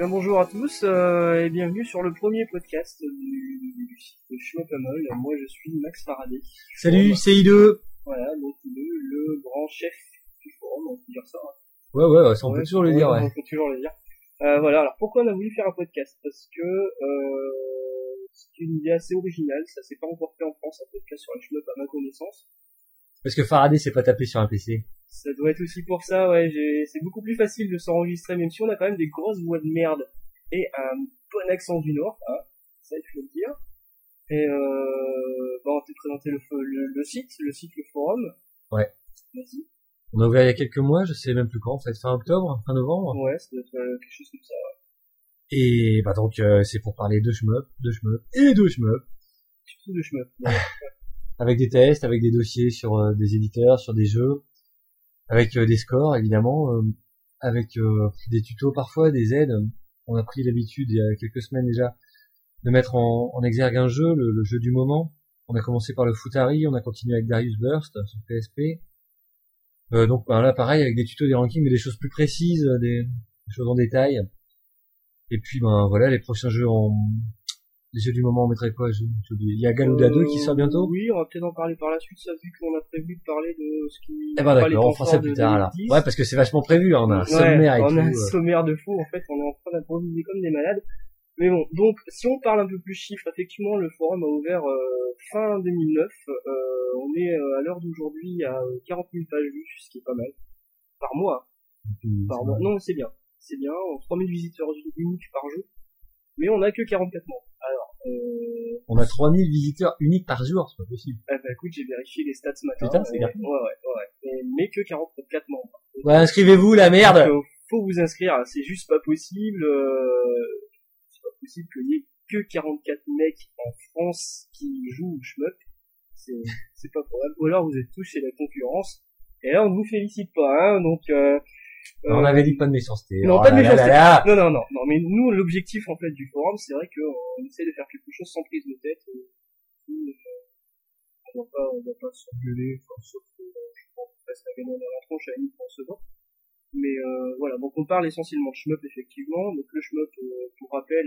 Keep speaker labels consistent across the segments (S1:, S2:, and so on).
S1: bien bonjour à tous euh, et bienvenue sur le premier podcast du, du site de Schmopamol. Moi je suis Max Faraday.
S2: Salut, c'est I2.
S1: Voilà, donc le, le grand chef du forum, on peut dire ça. hein.
S2: Ouais, ouais, ouais, ça on
S1: Ouais,
S2: peut toujours le dire,
S1: ouais,
S2: ouais.
S1: On peut toujours le dire. Euh, voilà, alors pourquoi on a voulu faire un podcast? Parce que euh, c'est une idée assez originale, ça s'est pas encore fait en France, un podcast sur la Schmop à ma connaissance.
S2: Parce que Faraday s'est pas tapé sur un PC.
S1: Ça doit être aussi pour ça, ouais, c'est beaucoup plus facile de s'enregistrer, même si on a quand même des grosses voix de merde et un bon accent du Nord, hein, ça il faut le dire. Et euh, bah, on va te présenter le, le, le site, le site, le forum.
S2: Ouais.
S1: Vas-y.
S2: On a ouvert il y a quelques mois, je sais même plus quand, en fait, fin octobre, fin novembre.
S1: Ouais, ça doit être euh, quelque chose comme ça.
S2: Et bah donc euh, c'est pour parler de shmup, de shmup et de shmup.
S1: Surtout de chemin. Ouais.
S2: Avec des tests, avec des dossiers sur euh, des éditeurs, sur des jeux, avec euh, des scores évidemment, euh, avec des tutos parfois, des aides. On a pris l'habitude il y a quelques semaines déjà de mettre en, exergue un jeu, le, jeu du moment. On a commencé par le Futari, on a continué avec Darius Burst sur PSP. Donc bah, là pareil avec des tutos, des rankings, mais des choses plus précises, des, des choses en détail. Et puis ben voilà les prochains jeux en les jeux du moment on mettrait quoi je- j'ai oublié. Il y a Galuda 2 qui sort bientôt?
S1: Oui, on va peut-être en parler par la suite, ça, vu qu'on a prévu de parler de ce qui...
S2: Eh ben d'accord, on fera ça plus tard là.
S1: 2010.
S2: Ouais parce que c'est vachement prévu, hein, on a un
S1: Ouais,
S2: sommaire et
S1: on
S2: tout.
S1: a un
S2: euh.
S1: sommaire de fou, en fait, on est en train d'improviser comme des malades. Mais bon, donc, si on parle un peu plus chiffres, effectivement, le forum a ouvert euh, fin 2009. Euh, on est euh, à l'heure d'aujourd'hui à euh, 40 000 pages vues, ce qui est pas mal. Par mois. Par mois. Non, c'est bien. C'est bien. 3000 visiteurs uniques par jour. Mais on a que 44 membres. Alors, euh,
S2: On a 3000 visiteurs uniques par jour, c'est pas possible.
S1: eh ben, écoute, j'ai vérifié les stats ce matin.
S2: Putain, c'est bien.
S1: Ouais, ouais, ouais. Mais que 44 membres.
S2: Ouais, inscrivez-vous la merde.
S1: Donc, faut vous inscrire, c'est juste pas possible. Euh, c'est pas possible qu'il y ait que 44 mecs en France qui jouent au shmup. C'est, c'est pas probable. Ou alors vous êtes tous chez la concurrence. Et là on vous félicite pas, hein. Donc euh,
S2: on
S1: euh,
S2: avait dit pas de méchanceté.
S1: non,
S2: Oh
S1: pas de méchanceté. non, non, non, non. Mais nous l'objectif en fait du forum, c'est vrai qu'on essaie de faire quelque chose sans prise de tête. Euh, on va pas, on va pas s'engueuler, enfin, sauf que euh, je pense qu'on reste à gagner dans la tronche à une se bat. Mais euh, voilà, donc on parle essentiellement de shmup effectivement. Donc le shmup, euh, pour rappel,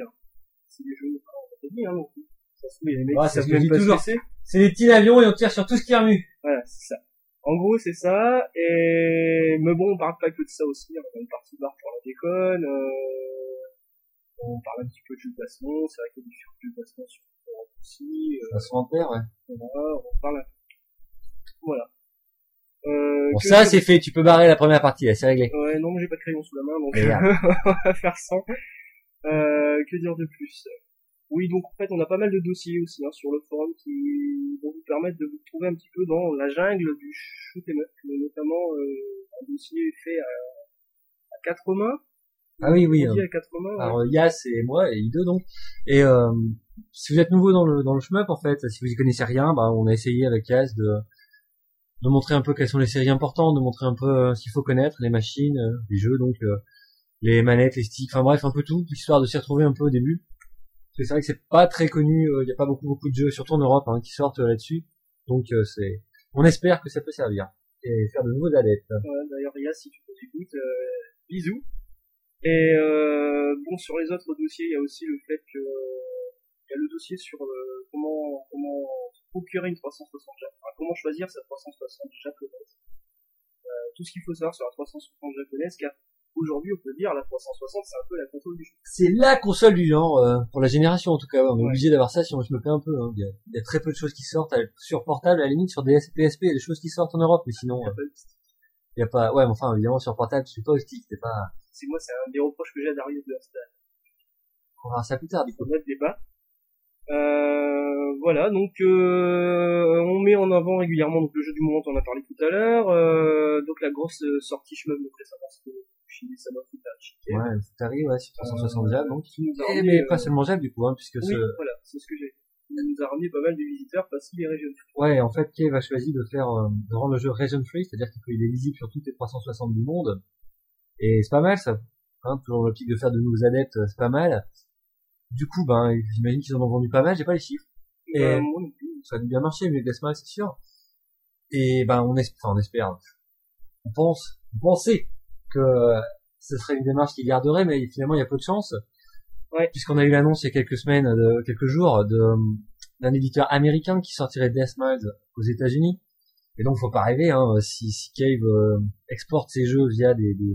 S1: c'est des jeux, on l'a dit, hein, donc, ça se trouve, il y a des mecs
S2: Ouais,
S1: qui
S2: c'est
S1: savent même pas ce
S2: toujours.
S1: que c'est.
S2: C'est des petits avions et on tire sur tout ce qui remue.
S1: Voilà, c'est ça. En gros, c'est ça. Et mais bon, on parle pas que de ça aussi. hein. On a une partie bar pour la déconne. Euh... On parle un petit peu de jeux de baston. C'est vrai qu'il y a différents jeux de baston sur le aussi. Euh,
S2: perd, ouais.
S1: voilà, on parle un peu. Voilà. Euh,
S2: Bon, ça c'est fait, tu peux barrer la première partie, là, c'est réglé.
S1: Ouais, non, j'ai pas de crayon sous la main, donc on va faire sans. Euh, que dire de plus? Oui, donc en fait, on a pas mal de dossiers aussi hein, sur le forum qui vont vous permettre de vous trouver un petit peu dans la jungle du shoot up, notamment euh, un dossier fait à, à quatre mains.
S2: Ah oui, oui. Hein.
S1: à quatre mains. ouais.
S2: Alors Yas et moi et I2 donc. Et euh, si vous êtes nouveau dans le dans le shmup en fait, si vous y connaissez rien, bah on a essayé avec Yas de de montrer un peu quelles sont les séries importantes, de montrer un peu euh, ce qu'il faut connaître, les machines, euh, les jeux donc euh, les manettes, les sticks, enfin bref un peu tout, histoire de s'y retrouver un peu au début. C'est vrai que c'est pas très connu, il y a pas beaucoup beaucoup de jeux, surtout en Europe, hein, qui sortent euh, là-dessus. Donc euh, c'est, on espère que ça peut servir et faire de nouveaux adeptes.
S1: D'ailleurs, Yas, si tu nous écoutes, euh, bisous. Et euh, bon, sur les autres dossiers, il y a aussi le fait que il y a le dossier sur euh, comment comment procurer une 360 japonaise, enfin, comment choisir sa 360 japonaise. Euh, tout ce qu'il faut savoir sur la 360 japonaise, car aujourd'hui, on peut dire la 360, c'est un peu la console du jeu.
S2: C'est la console du genre euh, pour la génération en tout cas. On est
S1: Ouais.
S2: obligé d'avoir ça si on se me plaît un peu. hein. Il, y a, il y a très peu de choses qui sortent sur portable, à la limite sur DS et PSP, il y a des choses qui sortent en Europe, mais sinon
S1: Il y a
S2: euh,
S1: pas de stick.
S2: il y a pas. Ouais, mais enfin évidemment sur portable, je suis pas au stick, c'est pas.
S1: C'est moi, c'est un des reproches que j'ai à Darius de
S2: On verra ça plus tard. Du coup.
S1: faut mettre débat. Euh, voilà, donc euh, on met en avant régulièrement donc, le jeu du moment, on en a parlé tout à l'heure. Euh, donc la grosse euh, sortie chemin de récemment, c'était Fushimi Sama Futachi.
S2: Ouais, c'est arrivé, ouais, sur 360 Jab donc.
S1: Qui nous a
S2: Eh, mais pas
S1: euh,
S2: seulement Jab du coup, hein, puisque
S1: Oui,
S2: ce...
S1: voilà, c'est ce que j'ai. Il nous a ramené pas mal de visiteurs parce qu'il est régional.
S2: Ouais, en fait, Kev a choisi de faire, euh, de rendre le jeu region free, c'est-à-dire qu'il est visible sur toutes les 360 du monde. Et c'est pas mal, ça. Hein, toujours l'optique de faire de nouveaux adeptes, euh, c'est pas mal. Du coup, ben, j'imagine qu'ils en ont vendu pas mal, j'ai pas les chiffres. Et-
S1: non plus.
S2: Ça a dû bien marcher, mais Deathmatch, c'est sûr. Et ben, on espère, on espère. On pense, on pensait que ce serait une démarche qu'ils garderaient, mais finalement il y a peu de chance.
S1: Ouais.
S2: Puisqu'on a eu l'annonce il y a quelques semaines, de, quelques jours, de d'un éditeur américain qui sortirait Death Miles aux États-Unis. Et donc faut pas rêver, hein, si, si Cave euh, exporte ses jeux via des, des,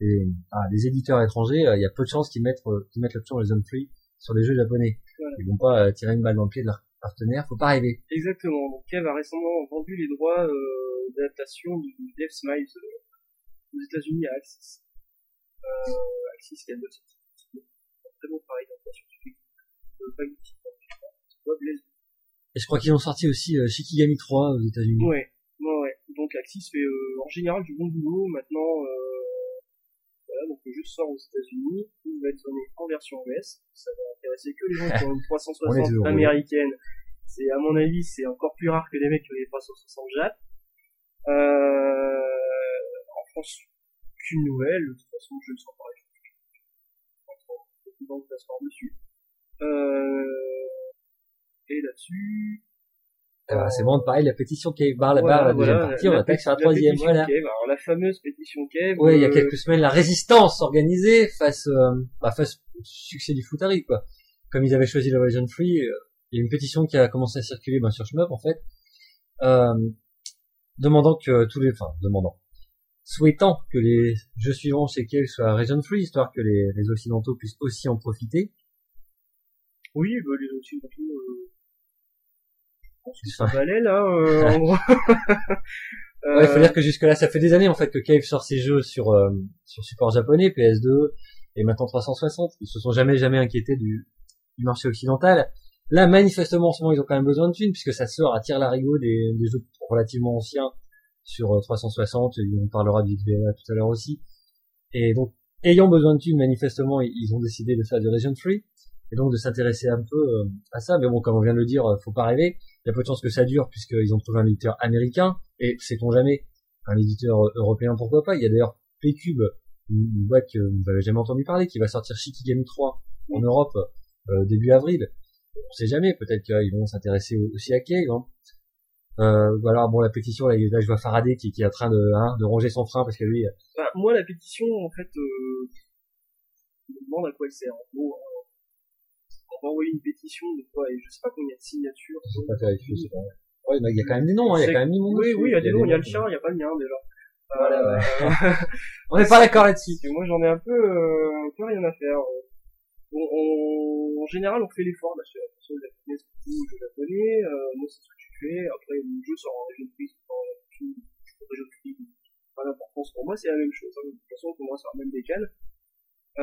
S2: des, ah, des éditeurs étrangers, euh, il y a peu de chances qu'ils mettent, euh, qu'ils mettent l'option Zone Free sur les jeux japonais.
S1: Voilà.
S2: Ils vont pas euh, tirer une balle dans le pied de leur partenaire, faut pas rêver.
S1: Exactement. Donc Kev a récemment vendu les droits euh, d'adaptation du Death Smiles euh, aux États-Unis à Axis. Euh, Axis qui a deux sorties. Très bon travail d'adaptation du euh, pas
S2: Et je crois qu'ils ont sorti aussi euh, Shikigami 3 aux États-Unis.
S1: Ouais, ouais, ouais. Donc Axis fait euh, en général du bon boulot. Maintenant, euh, voilà, donc le jeu sort aux États-Unis. Il va être donné en version US. Ça va intéresser que les gens qui ont une
S2: On est
S1: 360
S2: toujours
S1: américaine. C'est à mon avis, c'est encore plus rare que les mecs qui ont les 360 Jap. Euh, en France, aucune nouvelle. De toute façon, je ne sens pas. Beaucoup de gens par-dessus. Euh, et là-dessus,
S2: Euh, c'est bon, pareil, la pétition Cave Bar, la
S1: Voilà,
S2: barre, la deuxième
S1: voilà,
S2: partie, on attaque sur la troisième,
S1: pétition
S2: voilà.
S1: Kev. Alors la fameuse pétition Kev.
S2: Ouais, il y a
S1: euh,
S2: quelques semaines, la résistance organisée face, euh, bah, face au succès du Futari, quoi. Comme ils avaient choisi le Region Free, euh, il y a une pétition qui a commencé à circuler, ben, sur Shmup, en fait, euh, demandant que tous les, enfin, demandant, souhaitant que les jeux suivants chez Cave soient Region Free, histoire que les, les occidentaux puissent aussi en profiter.
S1: Oui, bah, les autres, euh, là, euh, en gros.
S2: Ouais, il faut dire que jusque là, ça fait des années en fait que Cave sort ses jeux sur euh, sur support japonais, PS2 et maintenant 360. Ils se sont jamais jamais inquiétés du, du marché occidental. Là, manifestement, en ce moment, ils ont quand même besoin de thunes puisque ça sort à tire larigot des, des jeux relativement anciens sur euh, 360. Et on parlera du XBLA tout à l'heure aussi. Et donc, ayant besoin de thunes, manifestement, ils- ont décidé de faire du region free et donc de s'intéresser un peu euh, à ça. Mais bon, comme on vient de le dire, euh, faut pas rêver. Il y a peu de chances que ça dure puisqu'ils ont trouvé un éditeur américain et sait-on jamais un éditeur euh, européen pourquoi pas. Il y a d'ailleurs P-Cube, une boîte que vous n'avez jamais entendu parler, qui va sortir Shikigami 3 en Europe euh, début avril. On sait jamais, peut-être qu'ils vont s'intéresser au- aussi à Cave. Hein. Euh, voilà, bon la pétition, là, là, je vois Faraday qui, qui est en train de, hein, de ronger son frein parce que lui, euh,
S1: Bah, moi, la pétition, en fait, euh, je me demande à quoi elle sert. En gros, euh, on va envoyer une pétition de quoi, et je sais pas combien de signatures.
S2: je sais pas vérifier, je sais pas. Ouais, mais il y a quand même des noms, hein, il y a quand même mis mon nom
S1: Oui, oui, il y a des noms, il y a le
S2: noms.
S1: chien, il y a pas le mien, déjà.
S2: Voilà,
S1: Euh,
S2: On n'est pas d'accord là-dessus.
S1: Moi, j'en ai un peu, euh, un peu rien à faire. En général, on fait l'effort, là, sur la façon japonaise, beaucoup de jeux japonais, euh, moi, c'est ce que tu fais. Après, le jeu sort en région de prise, en région de prise, pas d'importance pour moi, c'est la même chose. hein. De toute façon, pour moi, c'est la même décale.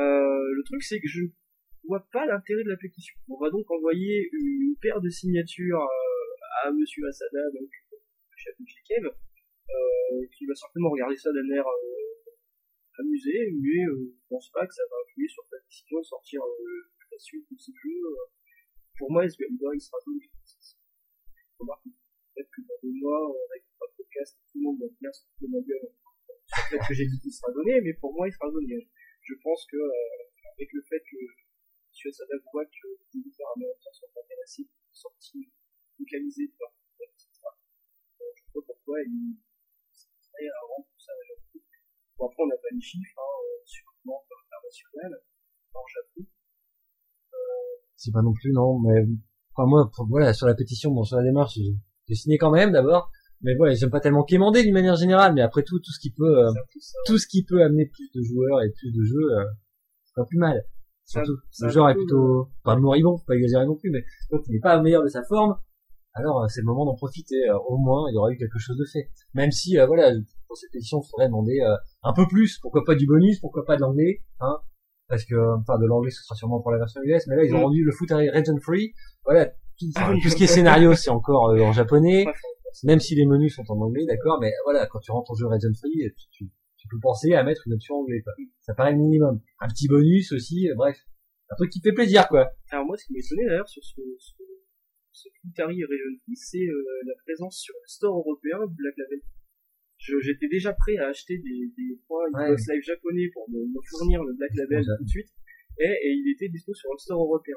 S1: Euh, le truc, c'est que je ne vois pas l'intérêt de la pétition. On va donc envoyer une paire de signatures euh, à Monsieur Asada, donc le chef de Kev, euh, qui va certainement regarder ça d'un air euh, amusé, mais euh, je pense pas que ça va influer sur sa décision de sortir euh, la suite de ce jeu. euh. Pour moi, SBM il sera donné. Remarque, peut-être que dans deux mois, euh, avec le podcast, tout le monde va bien se foutre de ma gueule fait que j'ai dit qu'il sera donné, mais pour moi, il sera donné. Je pense que, euh, avec le fait que M. Asada voit que les éditeurs américains sont intéressés par une sortie localisée de leur titre, euh, je vois pourquoi ils à rendre tout ça à. Bon, après, on n'a pas les chiffres, hein, euh, sur le plan international, en Japon.
S2: C'est pas non plus, non, mais, enfin, moi, pour- voilà, sur la pétition, bon, sur la démarche, j'ai signé quand même, d'abord. Mais voilà, j'aime pas tellement quémander d'une manière générale, mais après tout, tout ce qui peut, euh,
S1: ça.
S2: tout ce qui peut amener plus de joueurs et plus de jeux, euh, c'est pas plus mal. Surtout, le genre est plutôt, pas moribond, faut pas exagérer non plus, mais donc il n'est pas au meilleur de sa forme. Alors euh, c'est le moment d'en profiter. euh, au moins, il y aura eu quelque chose de fait. Même si, euh, voilà, pour cette édition, il faudrait demander euh, un peu plus. Pourquoi pas du bonus Pourquoi pas de l'anglais hein Parce que, euh, enfin, de l'anglais, ce sera sûrement pour la version US. Mais là, ils ont
S1: Mm.
S2: rendu le foot region free. Voilà, tout, tout ce qui est scénario, c'est encore euh, en japonais. Même si les menus sont en anglais, d'accord. Mais voilà, quand tu rentres en jeu region free, tu, tu, tu peux penser à mettre une option anglais. Quoi. Ça paraît le minimum. Un petit bonus aussi. euh, bref, un truc qui fait plaisir, quoi.
S1: Alors moi, ce qui m'étonnait d'ailleurs sur ce, ce, ce Futari Region c'est euh, la présence sur le store européen du Black Label. J'étais déjà prêt à acheter des, des points
S2: Ouais.
S1: Xbox Live japonais pour me, me fournir le Black Label tout de suite, et, et il était dispo sur le store européen.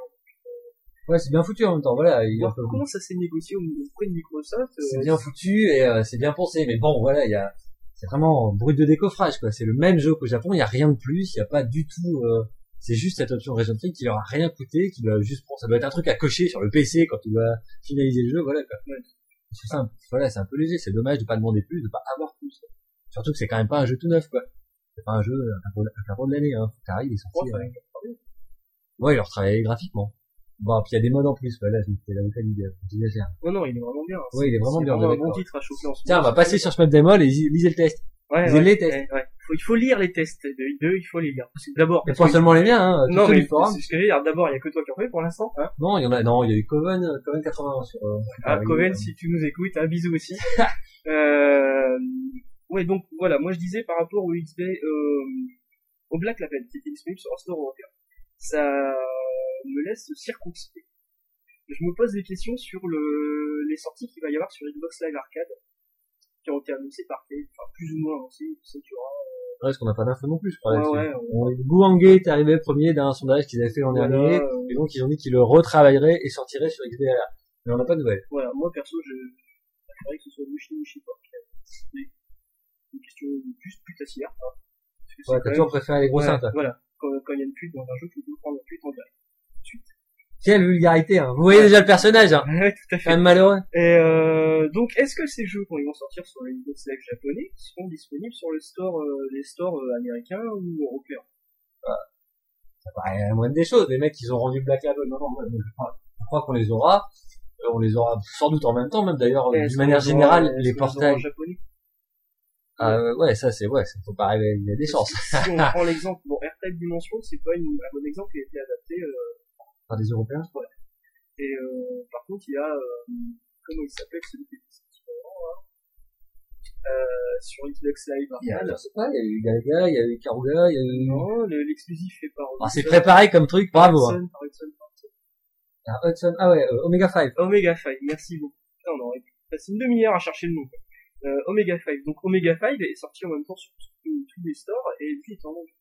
S2: Ouais, c'est bien foutu en même temps. Voilà, il
S1: Voir comment ça s'est négocié au- auprès de Microsoft,
S2: c'est
S1: euh,
S2: bien foutu et euh, c'est bien pensé. Mais bon, voilà, il y a, c'est vraiment brut de décoffrage quoi. C'est le même jeu qu'au Japon, il y a rien de plus, il y a pas du tout. euh, c'est juste cette option Region qui leur a rien coûté, qui doit juste prendre. Ça doit être un truc à cocher sur le PC quand tu vas finaliser le jeu, voilà quoi. C'est simple. Voilà, c'est un peu léger. C'est dommage de pas demander plus, de pas avoir plus. quoi. Surtout que c'est quand même pas un jeu tout neuf quoi. C'est pas un jeu un carreau de l'année. Hein. Faut il est sorti.
S1: Ouais,
S2: euh, Ouais, il leur travaillait graphiquement. Bon, puis il y a des modes en plus. Voilà, je me fais l'avocat du diable. J'exagère.
S1: Non, non, il est vraiment bien.
S2: Ouais, il est vraiment
S1: C'est
S2: bien, on
S1: un bon titre à choper en ce
S2: Tiens, on va passer sur Smap Demo et lisez le test.
S1: Ouais,
S2: lisez
S1: ouais,
S2: les tests.
S1: ouais, ouais. Faut- il faut lire les tests. De deux, il faut les lire. D'abord,
S2: Mais pas seulement les miens, hein.
S1: non, mais c'est ce que je veux dire. D'abord, il y a que toi qui en fais pour l'instant. Hein
S2: Non, il y en a, non, il y a eu Coven, euh, Coven 80 sur, euh,
S1: ah,
S2: sur
S1: Coven,
S2: euh,
S1: si tu nous écoutes, un bisou aussi. euh, ouais, donc voilà, moi je disais par rapport au XP, euh, au Black Label qui était disponible sur un store européen, ça laisse circonspect. Je me pose des questions sur le, les sorties qu'il va y avoir sur Xbox Live Arcade, qui ont été annoncées par enfin plus ou moins annoncées, tu sais, tu
S2: Ouais, parce qu'on n'a pas d'infos non plus, je crois.
S1: Ouais, ouais,
S2: est arrivé premier d'un sondage qu'ils avaient fait l'an
S1: Voilà,
S2: dernier,
S1: euh,
S2: et donc ils ont dit qu'ils le retravailleraient et sortiraient sur XBLA. Mais on n'a pas de nouvelles.
S1: Voilà, moi perso, je préférerais que ce soit Mushi Mushi Park. C'est une question juste putassière. Hein,
S2: Ouais, t'as toujours préféré les gros seins.
S1: Voilà, quand, quand il y a une pute dans un jeu, tu peux prendre la pute en direct.
S2: Quelle vulgarité, hein. Vous voyez déjà le personnage, hein.
S1: Ouais, tout à fait.
S2: même malheureux.
S1: Et euh, donc, est-ce que ces jeux, quand ils vont sortir sur les Xbox Live japonais, seront disponibles sur le store, euh, les stores euh, américains ou européens?
S2: Ça paraît la moindre des choses. Les mecs, ils ont rendu Black Label. Non, non, moi, je crois, qu'on les aura. Euh, On les aura sans doute en même temps, même d'ailleurs,
S1: Est-ce
S2: d'une manière générale, les portails.
S1: japonais?
S2: Ah, euh, ouais, ça, c'est, ouais, ça faut pas rêver, il y a des chances.
S1: Si on prend l'exemple, bon, AirTag Dimension, c'est pas une, un bon exemple qui a été adapté, euh,
S2: Par des Européens.
S1: et euh, par contre, il y a, euh, comment il s'appelle, celui qui est sorti avant, là, euh, sur Xbox Live
S2: Il y a,
S1: Arcade.
S2: je sais pas, il y a eu Galaga, il y a eu Karuga, il y a eu...
S1: Non, le- l'exclusif fait par
S2: Ah, c'est préparé comme truc, bravo, hein.
S1: Hudson, par Hudson, par Hudson.
S2: Ah, Hudson, ah ouais, euh, Omega 5.
S1: Omega 5, merci beaucoup. Putain, on aurait passé une demi-heure à chercher le nom. quoi. Euh, Omega 5. Donc Omega 5 est sorti en même temps sur tous tous les stores et lui est en anglais.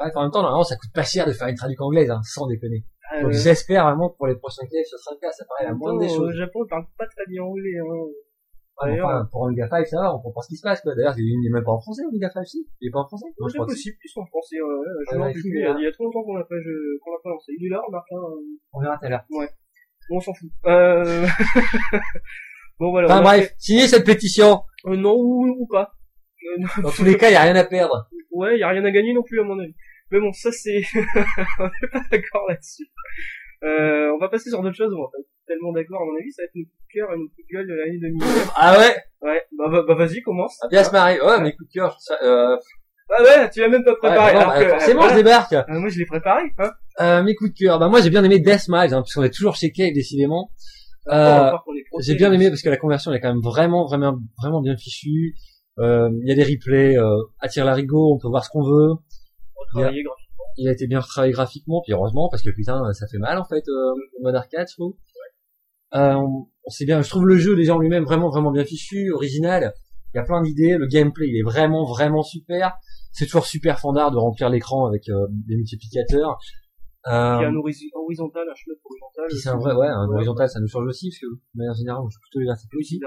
S2: Ouais, en même temps, normalement, ça coûte pas cher de faire une traduction anglaise, hein, sans déconner.
S1: Euh,
S2: Donc j'espère vraiment que pour les prochains clips, ce sera le cas, ça paraît la
S1: en
S2: moindre des choses.
S1: Au Japon, ils parlent pas très bien anglais. Hein.
S2: Ouais,
S1: D'ailleurs,
S2: enfin, pour Omega 5, ça va, on comprend ce qui se passe, quoi. D'ailleurs, il est même pas en français, Omega 5, si. Il est pas en français? Je crois
S1: possible, puisqu'en français, euh, je
S2: Ah, ouais,
S1: plus,
S2: il
S1: y a trop longtemps qu'on l'a pas, je- qu'on l'a pas lancé. Il est là, Martin. euh,
S2: On verra tout à l'heure.
S1: Bon, on s'en fout. Euh... bon, voilà.
S2: Enfin
S1: on
S2: bref, signez cette pétition.
S1: Euh, non, ou, ou pas. Non.
S2: Dans tous les cas, il y a rien à perdre.
S1: Ouais, y a rien à gagner non plus à mon avis. Mais bon, ça c'est, on est pas d'accord là-dessus. Euh, on va passer sur d'autres choses, on va pas tellement d'accord à mon avis, ça va être nos coups de cœur et nos coups de gueule de l'année 2009.
S2: Ah ouais?
S1: Ouais, bah, bah, bah, vas-y, commence.
S2: Va bien se. Ouais, mes coups de cœur, ça, euh,
S1: Ah ouais, tu l'as même pas préparé.
S2: ouais, bon,
S1: alors
S2: bah,
S1: que,
S2: forcément,
S1: voilà.
S2: je débarque.
S1: Euh, moi je l'ai préparé, hein.
S2: Euh, mes coups de cœur. Bah, moi, j'ai bien aimé Deathmatch, hein, puisqu'on est toujours chez Cave, décidément. Euh, j'ai bien aimé parce que la conversion elle est quand même vraiment, vraiment, vraiment bien fichue. Euh, Il y a des replays, euh, à tir larigot, on peut voir ce qu'on veut.
S1: Travailler grave.
S2: il a été bien retravaillé graphiquement, puis heureusement, parce que putain, ça fait mal en fait, euh, mode arcade, je trouve. Euh, on, on sait bien, je trouve le jeu déjà en lui-même vraiment, vraiment bien fichu, original. Il y a plein d'idées, le gameplay, il est vraiment, vraiment super. C'est toujours super fandard de remplir l'écran avec euh, des multiplicateurs.
S1: Il y a
S2: Euh,
S1: un horiz- horizontal, un chemin horizontal.
S2: c'est un vrai, ouais, un horizontal, ça nous change aussi, parce que de manière générale, je suis plutôt les aussi.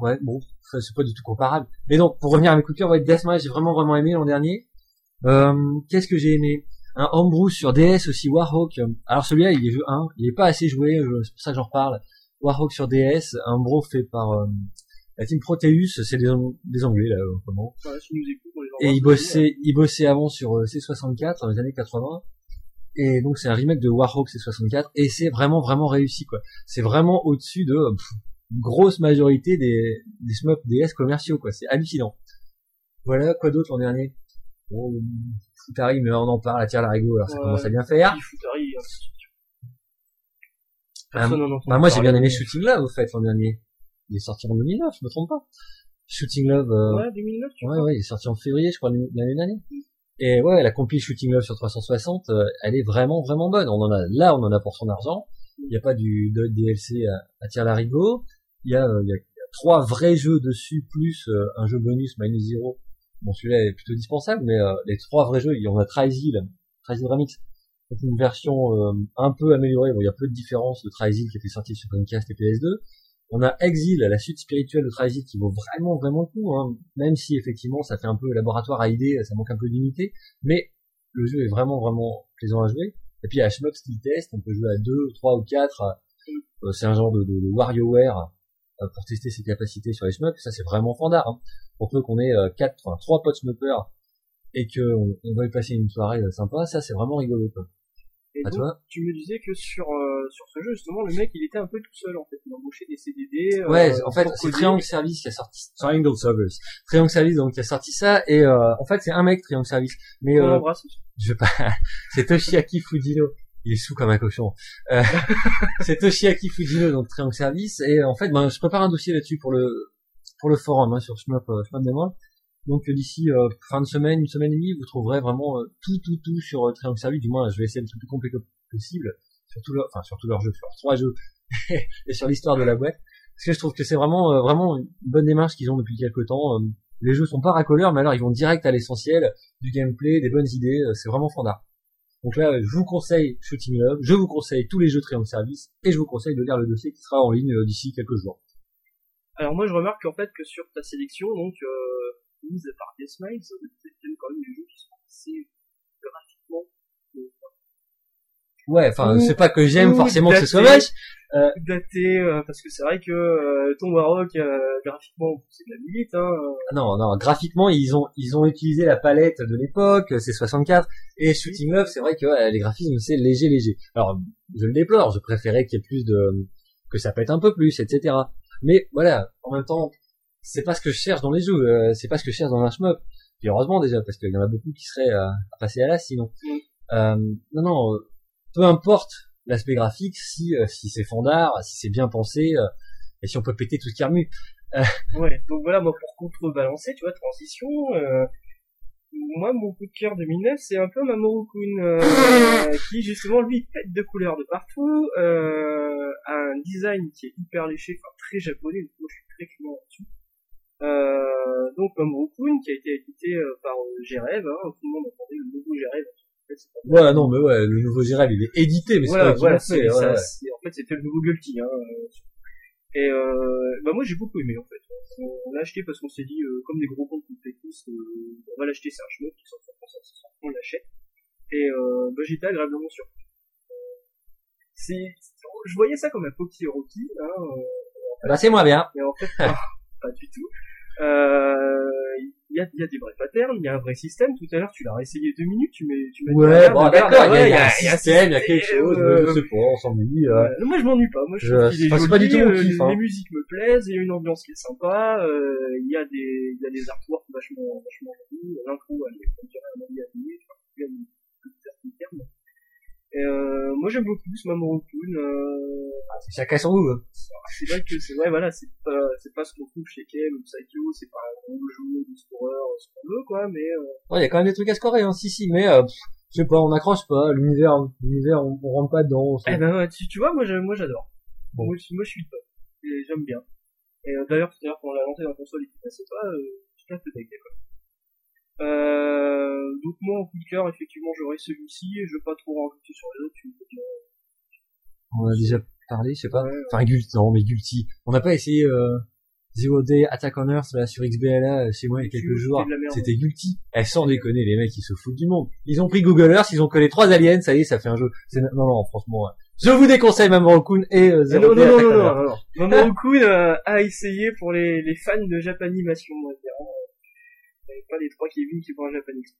S2: Ouais, bon, ça c'est pas du tout comparable. Mais donc, pour revenir à mes coups de cœur, ouais, Deathmatch, j'ai vraiment vraiment aimé l'an dernier. Euh, Qu'est-ce que j'ai aimé? Un Homebrew sur DS aussi, Warhawk. Alors celui-là, il est jeu 1, il est pas assez joué, c'est pour ça que j'en reparle. Warhawk sur DS, un Homebrew fait par euh, la team Proteus, c'est des, des Anglais là, comment
S1: Voilà, si nous écoute, on les
S2: Et
S1: envoie.
S2: il bossait, il bossait avant sur euh, C64 dans les années 80. Et donc c'est un remake de Warhawk C64 et c'est vraiment vraiment réussi quoi. C'est vraiment au-dessus de euh, pff, grosse majorité des des shmup DS commerciaux quoi. C'est hallucinant. Voilà quoi d'autre l'an dernier? Bon, Futari mais on en parle à tire la rigole alors ça
S1: Ouais.
S2: commence à bien faire.
S1: Futari, hein. Entend
S2: Bah moi j'ai bien aimé Shooting Love au fait l'an dernier. Il est sorti en 2009, je me trompe pas. Shooting Love. euh,
S1: Ouais, 2009, tu
S2: Ouais, ouais, il est sorti en février, je crois, il y a une année. Et ouais, la compil Shooting Love sur 360, euh, elle est vraiment, vraiment bonne. On en a, là, on en a pour son argent. Il n'y a pas du de DLC à, à tir larigot. Il y a, euh, il il y a trois vrais jeux dessus, plus euh, un jeu bonus, Minus Zero. Bon, celui-là est plutôt dispensable, mais euh, les trois vrais jeux, il y en a Trisil, Trisil Remix. C'est une version euh, un peu améliorée. Bon, il y a peu de différence de Trisil qui était sorti sur Dreamcast et PS2. On a Exil, la suite spirituelle de Trisit qui vaut vraiment vraiment le coup, hein. même si effectivement ça fait un peu laboratoire à idées, ça manque un peu d'unité, mais le jeu est vraiment vraiment plaisant à jouer. Et puis il y a Shmup Skill Test, on peut jouer à deux, trois ou quatre. Euh, c'est un genre de, de, de WarioWare euh, pour tester ses capacités sur les shmups. Ça c'est vraiment fandard. Hein. Pour peu qu'on ait euh, quatre, enfin trois potes shmuppers et que on, on va y passer une soirée sympa, ça c'est vraiment rigolo. Quoi.
S1: Et donc,
S2: toi
S1: tu me disais que sur euh, sur ce jeu justement le mec il était un peu tout seul en fait, il embauchait des CDD.
S2: Ouais,
S1: euh,
S2: en fait, c'est. Triangle Service qui a sorti Triangle Service. Triangle Service donc qui a sorti ça et euh, en fait c'est un mec Triangle Service. Mais
S1: On
S2: euh,
S1: l'embrasse
S2: je vais pas c'est Toshiaki Fujino. Il est sous comme un cochon. Euh, c'est Toshiaki Fujino donc Triangle Service et en fait ben je prépare un dossier là-dessus pour le pour le forum hein, sur Shmup euh, Shmup Mémoire. Donc euh, d'ici euh, fin de semaine, une semaine et demie, vous trouverez vraiment euh, tout tout tout sur euh, Triangle Service. Du moins, je vais essayer d'être le plus complet que possible sur tout leur enfin sur tous leurs jeux, sur trois jeux et sur l'histoire de la boîte. Parce que je trouve que c'est vraiment vraiment une bonne démarche qu'ils ont depuis quelques temps. Les jeux sont pas racoleurs, mais alors ils vont direct à l'essentiel du gameplay, des bonnes idées. c'est vraiment fandard. Donc là, je vous conseille Shooting Love, je vous conseille tous les jeux Triangle Service, et je vous conseille de lire le dossier qui sera en ligne euh, d'ici quelques jours.
S1: Alors moi je remarque en fait que sur ta sélection donc euh, mise à part Deathmise, t'aimes quand même les jeux qui sont assez graphiquement
S2: Ouais, enfin,
S1: Ouh,
S2: c'est pas que j'aime
S1: ouh,
S2: forcément que ce soit. Moche.
S1: daté euh, parce que c'est vrai que euh, Tomb Rock euh, graphiquement c'est de la limite hein.
S2: Ah Non, non, graphiquement, ils ont, ils ont utilisé la palette de l'époque, c'est 64, et Shooting Love, c'est vrai que ouais, les graphismes, c'est léger, léger. Alors, je le déplore, je préférais qu'il y ait plus de, que ça pète un peu plus, etc. Mais voilà, en même temps, c'est pas ce que je cherche dans les jeux, euh, c'est pas ce que je cherche dans un shmup. Puis heureusement déjà, parce qu'il y en a beaucoup qui seraient euh, à passer à l'as sinon.
S1: Mm.
S2: Euh, non, non, euh, peu importe l'aspect graphique, si, euh, si c'est fondard, si c'est bien pensé, euh, et si on peut péter tout ce qui remue.
S1: Ouais, donc voilà, moi pour contrebalancer, tu vois, transition, euh, moi mon coup de cœur 2009 c'est un peu Mamoru Kun, euh, qui justement lui pète de couleurs de partout, euh, a un design qui est hyper léché, enfin très japonais, donc moi je suis très client là-dessus. Euh, donc Mamoru Kun qui a été édité euh, par euh, G-Rêve, hein, tout le monde entendait le nouveau G-Rêve.
S2: Ouais, non, mais ouais, le nouveau Gérald, il est édité, mais c'est pas
S1: voilà,
S2: fait,
S1: ça,
S2: ouais, ouais.
S1: c'est- en fait, c'était le nouveau Guilty, hein. euh, Et, euh, bah, moi, j'ai beaucoup aimé, en fait. On, l'a acheté parce qu'on s'est dit, euh, comme des gros comptes qu'on fait tous, euh, on va l'acheter, c'est un schmuck, qui sort 500, on l'achète. Et, euh, bah, j'étais agréablement surpris. C'est, je voyais ça comme un Poki Rocky, hein, euh,
S2: Bah, c'est moins bien.
S1: mais en fait, pas, pas du tout. Euh, y a, il y a des vrais patterns, il y a un vrai système. Tout à l'heure, tu l'as réessayé deux minutes, tu mets, tu mets
S2: Ouais, bon,
S1: regarde,
S2: d'accord, il y a-
S1: ouais,
S2: il y a un système, il y a quelque chose,
S1: euh,
S2: je sais pas, on s'ennuie, euh.
S1: Non, moi je m'ennuie pas. Moi je,
S2: Je-
S1: trouve qu'il est joli,
S2: pas du tout
S1: euh,
S2: kiff, hein.
S1: les musiques me plaisent, il y a une ambiance qui est sympa, euh, il y a des il y a des artworks vachement vachement jolis, l'intro elle est on dirait un ami animé, enfin Et euh, moi j'aime beaucoup ce Mamoru Kun, euh,
S2: c'est chacun son goût.
S1: c'est vrai que c'est ouais voilà, c'est pas c'est pas ce qu'on trouve chez Ken ou Psycho, c'est pas un gros jeu d'explorer ce qu'on veut quoi, mais euh,
S2: Ouais, il y a quand même des trucs à scorer, hein, si, si, mais, euh, je sais pas, on accroche pas, l'univers, l'univers, on, on rentre pas dedans,
S1: Eh ben, ouais, tu, tu vois, moi, moi, j'adore.
S2: Bon.
S1: Moi, je, moi, je suis top. Et j'aime bien. Et euh, d'ailleurs, tout à l'heure, quand on l'a lancé dans la console et qu'il passait pas, euh, je casse le deck, quoi. Euh, donc moi, en coup de cœur, effectivement, j'aurais celui-ci, et je veux pas trop rajouter sur les autres,
S2: on a déjà parlé, je sais pas.
S1: ouais,
S2: Enfin, Guilty, non, mais Guilty. On n'a pas essayé, euh, Zero Day Attack on Earth, là, sur XBLA, euh, chez moi, il y a quelques jours. C'était Guilty. Eh, sans déconner, les mecs, ils se foutent du monde. Ils ont pris Google Earth, ils ont collé trois aliens, ça y est, ça fait un jeu. Non, non, franchement, ouais. je vous déconseille Mamoru Kun et, euh, Zero Day
S1: non, non,
S2: Attack
S1: non,
S2: on
S1: non,
S2: Earth.
S1: non, non. Mamoru Kun euh, a essayé pour les, les fans de Japanimation, on va dire. Hein. Et pas les trois Kevin qui font un Japanix.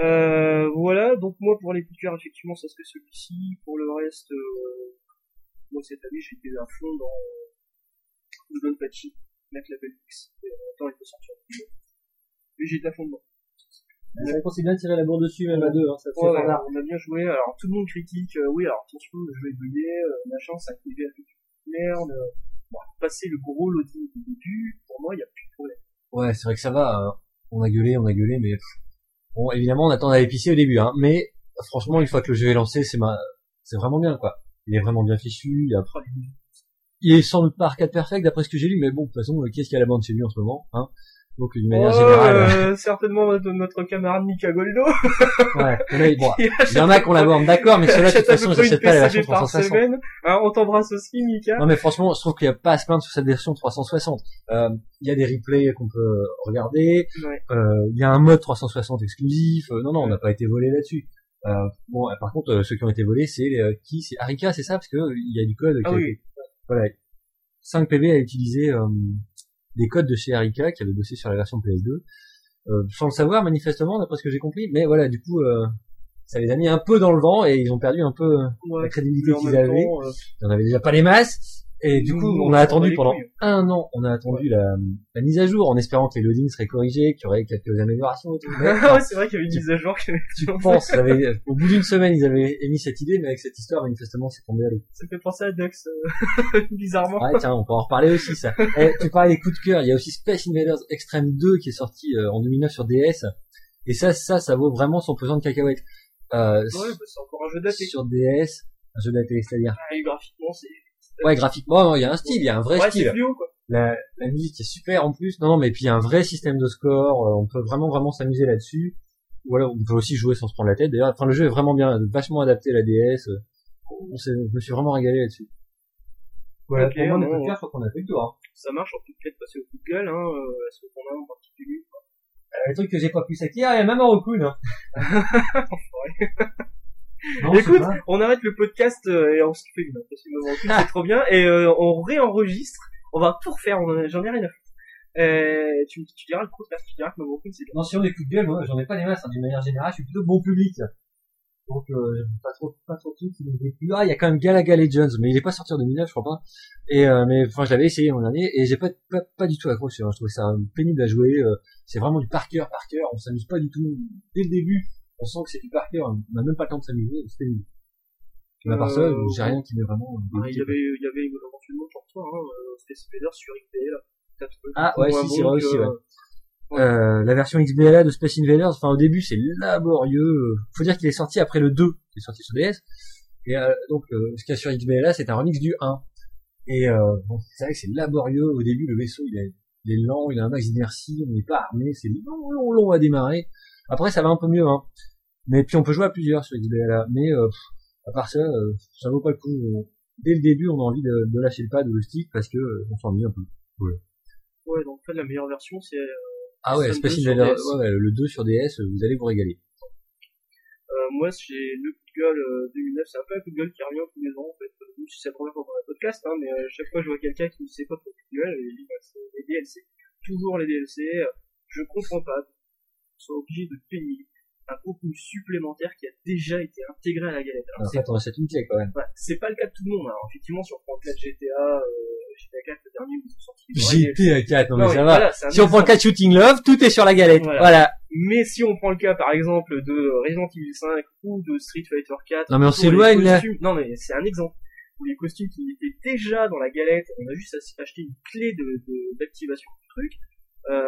S1: Euh, voilà, donc moi pour les coups de cœur, effectivement, ça serait celui-ci. Pour le reste, euh, moi cette année, j'étais à fond dans Udon Pachi, Mac Label X. Et en même temps, il peut sortir. Mais j'étais à fond dedans.
S2: C'est vrai qu'on s'est bien tiré la bourre dessus, même à deux, hein, ça
S1: Ouais, ouais, on a bien joué. Alors tout le monde critique. euh, oui, alors attention, le jeu est bugué, euh, machin, ça avec une merde. Bon, passer le gros loading du début, pour moi, il y a plus de problème.
S2: Ouais, c'est vrai que ça va. On a gueulé, on a gueulé, mais bon, évidemment, on attend d'aller pisser au début, hein. Mais franchement, une fois que le jeu est lancé, c'est ma, c'est vraiment bien, quoi. Il est vraiment bien fichu. Il, a... il est sans doute pas arcade perfect d'après ce que j'ai lu, mais bon, de toute façon, euh, qu'est-ce qu'il y a à la bande chez lui en ce moment, hein? Donc d'une manière
S1: Oh,
S2: générale,
S1: euh, certainement notre, notre camarade Mika Goldo.
S2: ouais. Mais bon, il y en a qu'on l'aborde, d'accord, mais ceux-là, de toute façon, j'achète pas la version
S1: PCB par
S2: 360.
S1: semaine. Hein, on t'embrasse aussi, Mika.
S2: Non mais franchement, je trouve qu'il n'y a pas à se plaindre sur cette version 360. Euh, Il y a des replays qu'on peut regarder.
S1: Ouais.
S2: Euh, Il y a un mode 360 exclusif. Euh, non non, on n'a pas été volé là-dessus. Euh, bon, par contre, ceux qui ont été volés, c'est euh, qui? C'est Arika, c'est ça? Parce que il y a du code.
S1: Ah
S2: qui
S1: oui.
S2: Voilà. 5 PV a utilisé euh, des codes de chez Arika qui avait bossé sur la version PS2, euh, sans le savoir manifestement, d'après ce que j'ai compris. Mais voilà, du coup, euh, ça les a mis un peu dans le vent et ils ont perdu un peu euh, la crédibilité
S1: en
S2: qu'ils avaient.
S1: temps, euh,
S2: on avait déjà pas les masses et du coup on a attendu pendant un an. On a attendu la, la mise à jour en espérant que les loadings seraient corrigés qu'il y aurait quelques améliorations et tout.
S1: Ouais, c'est vrai qu'il y avait une mise à jour qui avait
S2: tu penses j'avais- au bout d'une semaine ils avaient émis cette idée mais avec cette histoire manifestement c'est tombé à l'eau.
S1: Ça me fait penser à Dux, euh, bizarrement.
S2: ouais tiens on peut en reparler aussi ça. Eh, tu parlais des coups de cœur. Il y a aussi Space Invaders Extreme 2 qui est sorti euh, en 2009 sur DS et ça ça ça vaut vraiment son pesant de cacahuètes. Euh,
S1: Ouais, bah, c'est encore un jeu daté.
S2: sur DS un jeu daté c'est-à-dire.
S1: Ah, graphiquement, c'est...
S2: ouais graphiquement non, il y a un style il y a un vrai
S1: Ouais,
S2: style
S1: quoi.
S2: la, la musique est super en plus. Non, non, mais puis il y a un vrai système de score. euh, on peut vraiment, vraiment s'amuser là-dessus. Ou alors, on peut aussi jouer sans se prendre la tête. D'ailleurs, enfin, le jeu est vraiment bien, vachement adapté à la DS. euh, On s'est- je me suis vraiment régalé là-dessus. Voilà,
S1: Ok,
S2: pour moi, mes
S1: bon,
S2: coups de cœur, je crois qu'on a fait le tour. hein.
S1: Ça marche, on peut peut-être passer au coup de gueule, hein. euh, Est-ce qu'on a un en particulier
S2: Euh, le truc que j'ai pas pu s'acquérir, il y a même un Rokun. Hein. non,
S1: Écoute, on arrête le podcast euh, et on se fait une parce c'est trop bien et euh, on réenregistre. On va tout refaire. on J'en ai rien à foutre. Euh, tu, tu diras le contraire. Tu diras que Queen, c'est bien.
S2: Non, les coups de gueule, moi, j'en ai pas des masses. hein, D'une manière générale, je suis plutôt bon public. Donc, euh, j'aime pas trop, pas trop de trucs qui me déplient. Ah, il y a quand même Galaga Legends, mais il est pas sorti en 2009, je crois pas. Et, euh, mais, enfin, je l'avais essayé l'an dernier, et j'ai pas, pas, pas du tout accroché. hein. Je trouvais ça pénible à jouer. euh, c'est vraiment du par cœur, par cœur. On s'amuse pas du tout. Dès le début, on sent que c'est du par cœur. On n'a même pas le temps de s'amuser. C'est. Mais à part ça,
S1: Euh,
S2: j'ai rien qui m'est vraiment.
S1: Ah, il y avait, il y avait éventuellement pour toi, hein, euh, Space Invaders sur XBL.
S2: Ah, ouais, si, c'est vrai aussi, ouais. Euh, la version XBLA de Space Invaders, enfin au début c'est laborieux. Faut dire qu'il est sorti après le 2, qui est sorti sur DS. Et euh, donc euh, ce qu'il y a sur XBLA, c'est un remix du 1. Et euh, bon, c'est vrai que c'est laborieux. Au début, le vaisseau il est, il est lent, il a un max d'inertie, on n'est pas armé, c'est long, long, long à démarrer. Après, ça va un peu mieux. Hein. Mais puis on peut jouer à plusieurs sur XBLA. Mais euh, à part ça, euh, ça vaut pas le coup. Dès le début, on a envie de, de lâcher le pad ou le stick parce que euh, on s'ennuie un peu.
S1: Ouais, donc en fait, la meilleure version, c'est, euh,
S2: Ah ouais, Space
S1: 2 sur
S2: Invaders,
S1: DS.
S2: ouais, ouais, le 2 sur DS, euh, vous allez vous régaler.
S1: euh, moi, j'ai le coup de gueule euh, 2009, c'est un peu un coup de gueule qui revient tous les ans, en fait. Même si c'est la première fois qu'on a un podcast, hein, mais euh, chaque fois je vois quelqu'un qui ne sait pas trop coup de gueule, et il dit, bah, c'est les DLC. Toujours les DLC, euh, je comprends pas soit obligé de payer un contenu supplémentaire qui a déjà été intégré à la galette. Alors,
S2: En
S1: c'est
S2: fait, on achète une clé quand même.
S1: C'est pas le cas de tout le monde. Alors, effectivement, si on prend le cas de GTA, euh, GTA 4, le dernier, où ils sont sortis. les vrais DLC.
S2: GTA 4, non mais ça va.
S1: voilà,
S2: Si on prend le cas de Shooting Love, tout est sur la galette.
S1: Voilà.
S2: Voilà.
S1: Mais si on prend le cas, par exemple, de Resident Evil 5 ou de Street Fighter 4.
S2: Non, mais on s'éloigne, là.
S1: Non, mais c'est un exemple. Pour les costumes qui étaient déjà dans la galette, on a juste à acheter une clé de, de- d'activation du truc. Euh,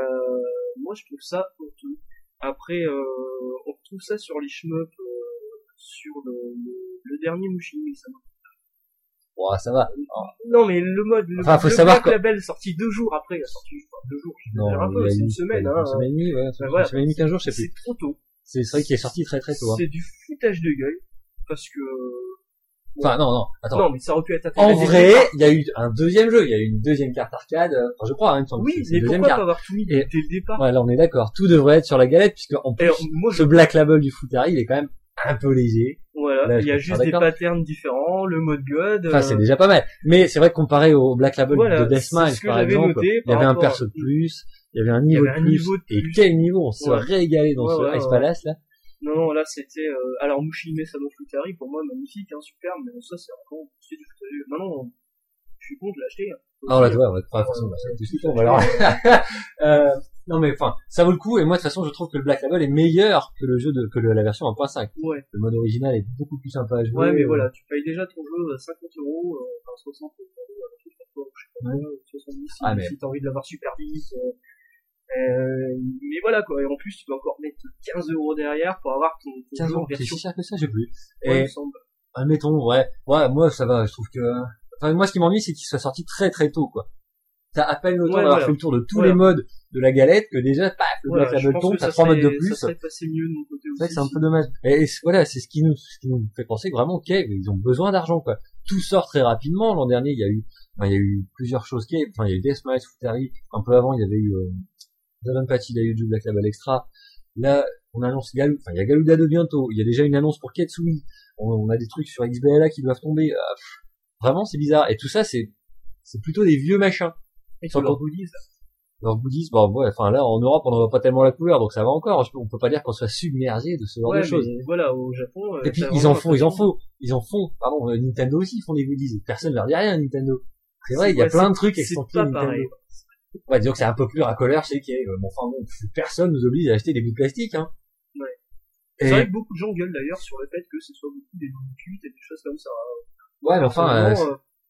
S1: moi, je trouve ça honteux. Après, euh, on retrouve ça sur les shmups, euh, sur le, le, le dernier Mushin, ça m'a
S2: Bon, ça va.
S1: Non, mais le mode, le,
S2: Enfin, faut
S1: le
S2: savoir
S1: Black. Label sorti deux jours après la sortie, enfin, deux jours, je
S2: Non,
S1: un peu, c'est une
S2: une
S1: semaine,
S2: Une
S1: hein.
S2: semaine et demie, ouais. Une
S1: voilà.
S2: semaine et demie, quinze jours, je sais plus.
S1: C'est trop tôt.
S2: C'est c'est vrai qu'il est sorti très très tôt. hein.
S1: C'est du foutage de gueule, parce que,
S2: Enfin, non, non. Attends.
S1: non, mais ça aurait pu être
S2: En vrai, il y a eu un deuxième jeu. Il y a eu une deuxième carte arcade. euh, Enfin, je crois, hein,
S1: Oui, mais pourquoi pas avoir tout mis dès le départ?
S2: Ouais, là, on est d'accord. Tout devrait être sur la galette, puisque en plus,
S1: moi, je,
S2: ce Black Label du Futari, il est quand même un peu léger.
S1: voilà,
S2: là,
S1: il y a juste des patterns différents, le mode God.
S2: Enfin,
S1: euh,
S2: c'est déjà pas mal. Mais c'est vrai que comparé au Black Label
S1: Voilà,
S2: de Deathmatch, par exemple,
S1: noté
S2: il y avait un perso de plus, il y avait un niveau, de, plus,
S1: niveau de
S2: et quel niveau, on se
S1: Ouais.
S2: régalait dans
S1: Ouais,
S2: ce
S1: ouais,
S2: Ice. Palace, là.
S1: Non, non, là, c'était, euh, alors, Mushime Sano Futari, pour moi, magnifique, hein, superbe, mais ça, c'est encore, c'est du foutage de. Non, non, je suis con, je l'ai acheté. hein.
S2: Ah, là, tu vois, de façon, ça va tout de suite, on euh, non, mais enfin, ça vaut le coup, et moi, de toute façon, je trouve que le Black Label est meilleur que le jeu de, que le- la version 1.5.
S1: Ouais.
S2: Le mode original est beaucoup plus sympa à jouer.
S1: Ouais, mais
S2: euh,
S1: voilà, tu payes déjà ton jeu à 50 euros, euh, enfin 60 euros, je sais pas quoi, je sais pas quoi, 70 si,
S2: Ah, mais-
S1: si t'as envie de l'avoir super vite. Euh, euh, mais voilà quoi, et en plus tu dois encore mettre 15 euros derrière pour avoir ton, ton
S2: 15
S1: jeu en
S2: ans, c'est si cher que ça, j'ai plus.
S1: Ouais, il
S2: Et,
S1: me semble.
S2: admettons, ouais, ouais, moi, ça va, je trouve que, enfin, moi, ce qui m'ennuie, c'est qu'il soit sorti très très tôt, quoi. t'as à peine le temps
S1: Ouais,
S2: d'avoir
S1: voilà.
S2: fait le tour de tous
S1: Voilà.
S2: les modes de la galette que déjà, paf, le
S1: Voilà, je
S2: Label
S1: pense
S2: tombe, t'as trois modes de plus.
S1: Ça serait passé mieux de mon côté
S2: C'est
S1: aussi.
S2: un peu dommage. Et, voilà, c'est ce qui nous, ce qui nous fait penser vraiment, Cave, ils ont besoin d'argent, quoi. Tout sort très rapidement. L'an dernier, il y a eu, enfin, il y a eu plusieurs choses Cave. Enfin, il y a eu Deathmatch, Futari. Un peu avant, il y avait eu, euh, Dolan Patty, il y a eu du Black Label Extra. Là, on annonce Galou, enfin, il y a Galuda de bientôt. Il y a déjà une annonce pour Ketsui. On, on a des trucs sur XBLA qui doivent tomber. Ah, vraiment, c'est bizarre. Et tout ça, c'est, c'est plutôt des vieux machins.
S1: Et
S2: Sur
S1: sur
S2: le-
S1: leurs goodies.
S2: Alors goodies, bon, ouais, enfin là, en Europe, on n'en voit pas tellement la couleur, donc ça va encore. On peut pas dire qu'on soit submergé de ce genre
S1: Ouais,
S2: de choses.
S1: voilà, au Japon. euh,
S2: Et puis ils en font, ils en font, ils en font. Pardon, euh, Nintendo aussi ils font des goodies. Personne leur dit rien, Nintendo. C'est vrai, il y a plein de trucs
S1: C'est
S2: extensibles
S1: pas
S2: Nintendo.
S1: Pareil.
S2: Ouais, disons que c'est un peu plus racoleur chez Kay. Bon, enfin bon, personne nous oblige à acheter des bouts de plastique, hein.
S1: Ouais. C'est vrai que beaucoup de gens gueulent d'ailleurs sur le fait que ce soit beaucoup des cuites et des choses comme ça.
S2: ouais, mais enfin, euh,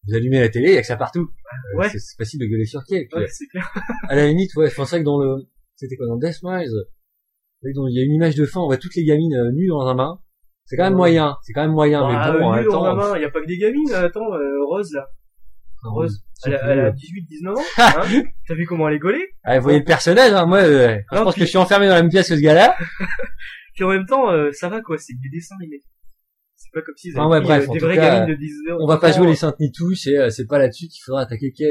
S2: vous allumez la télé, il y a que ça partout. Euh,
S1: Ouais.
S2: C'est c'est facile de gueuler sur
S1: euh, ouais, c'est clair.
S2: À la limite, ouais, je pensais que dans le, c'était quoi, dans Deathmise, il y a une image de fin, on voit toutes les gamines euh, nues dans un bain. C'est quand même moyen, c'est quand même moyen,
S1: Ah,
S2: mais bon, en même temps,
S1: main, il y a pas que des gamines, attends, euh, Rose là. Rose, elle a, elle a 18, 19 ans, hein. T'as vu comment elle est gaulée?
S2: Ah, vous voyez le personnage, hein, moi, euh, je
S1: Non,
S2: pense
S1: puis-
S2: que je suis enfermé dans la même pièce que ce gars-là.
S1: Puis en même temps, euh, ça va quoi, c'est des dessins les mecs. C'est pas comme avaient
S2: Ah ouais,
S1: pris,
S2: bref,
S1: euh, des vraies gamines de 19 ans.
S2: On va pas jouer les saintes ni touches, et euh, c'est pas là-dessus qu'il faudra attaquer Cave.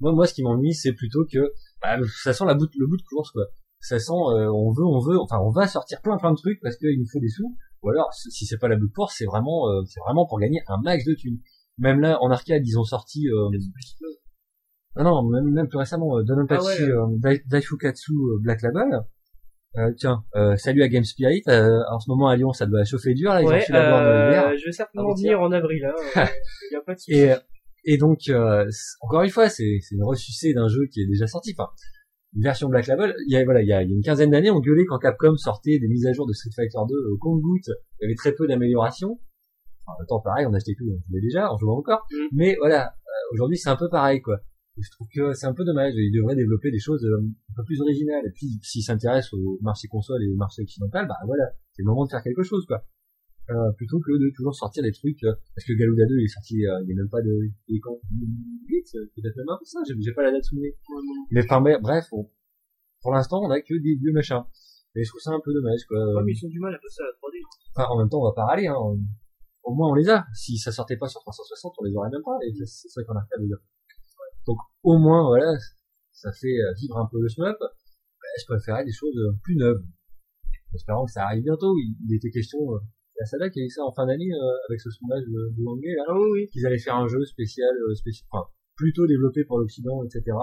S2: Moi, moi, ce qui m'ennuie, c'est plutôt que bah, ça sent la bout, le bout de course, quoi. Ça sent, euh, on veut, on veut, enfin, on va sortir plein, plein de trucs parce qu'il nous faut des sous. Ou alors, si c'est pas la bout de course, c'est vraiment, euh, c'est vraiment pour gagner un max de thunes. Même là, en arcade, ils ont sorti. Euh, ah non, même, même plus récemment, euh, Donpachi,
S1: Ah ouais.
S2: euh, Dai- Daifukatsu euh, Black Label. Euh, tiens, euh, salut à Game Spirit. Euh, en ce moment à Lyon, ça doit chauffer dur. Là, ils ont
S1: Ouais,
S2: borne
S1: euh,
S2: hier.
S1: je vais certainement venir en avril, hein. euh, y a pas de souci.
S2: Et, et donc, euh, encore une fois, c'est c'est une ressucée d'un jeu qui est déjà sorti. Enfin, une version Black Label. Il y a, voilà, il y a, il y a une quinzaine d'années, on gueulait quand Capcom sortait des mises à jour de Street Fighter 2 au compte-goutte. Il y avait très peu d'améliorations. En même temps, pareil, on achetait tout, on jouait déjà, on jouait encore.
S1: Mm.
S2: Mais voilà, euh, aujourd'hui, c'est un peu pareil, quoi. Et je trouve que c'est un peu dommage. Ils devraient développer des choses euh, un peu plus originales. Et puis, s'ils s'intéressent au marché console et au marché occidental, bah voilà, c'est le moment de faire quelque chose, quoi. Euh, plutôt que de toujours sortir des trucs euh, parce que Galuda 2 il est sorti euh, il y a même pas de il est quand 2008 euh, peut-être même un peu ça j'ai pas la date sous le mais enfin bref on- pour l'instant on a que des vieux machins et je trouve ça un peu dommage quoi
S1: Ouais, mais ils ont du mal à passer à la 3D.
S2: enfin en même temps on va pas râler hein. Au moins on les a si ça sortait pas sur 360 on les aurait même pas et c'est ça qu'on a fait déjà donc au moins voilà ça fait euh, vivre un peu le shmup Bah, je préférais des choses euh, plus neuves en espérant que ça arrive bientôt il, il était question euh, la Sada qui a eu ça en fin d'année euh, avec ce sondage de, Wangé, là
S1: Ah oui,
S2: qu'ils allaient faire un jeu spécial, spécial, enfin plutôt développé pour l'Occident, etc.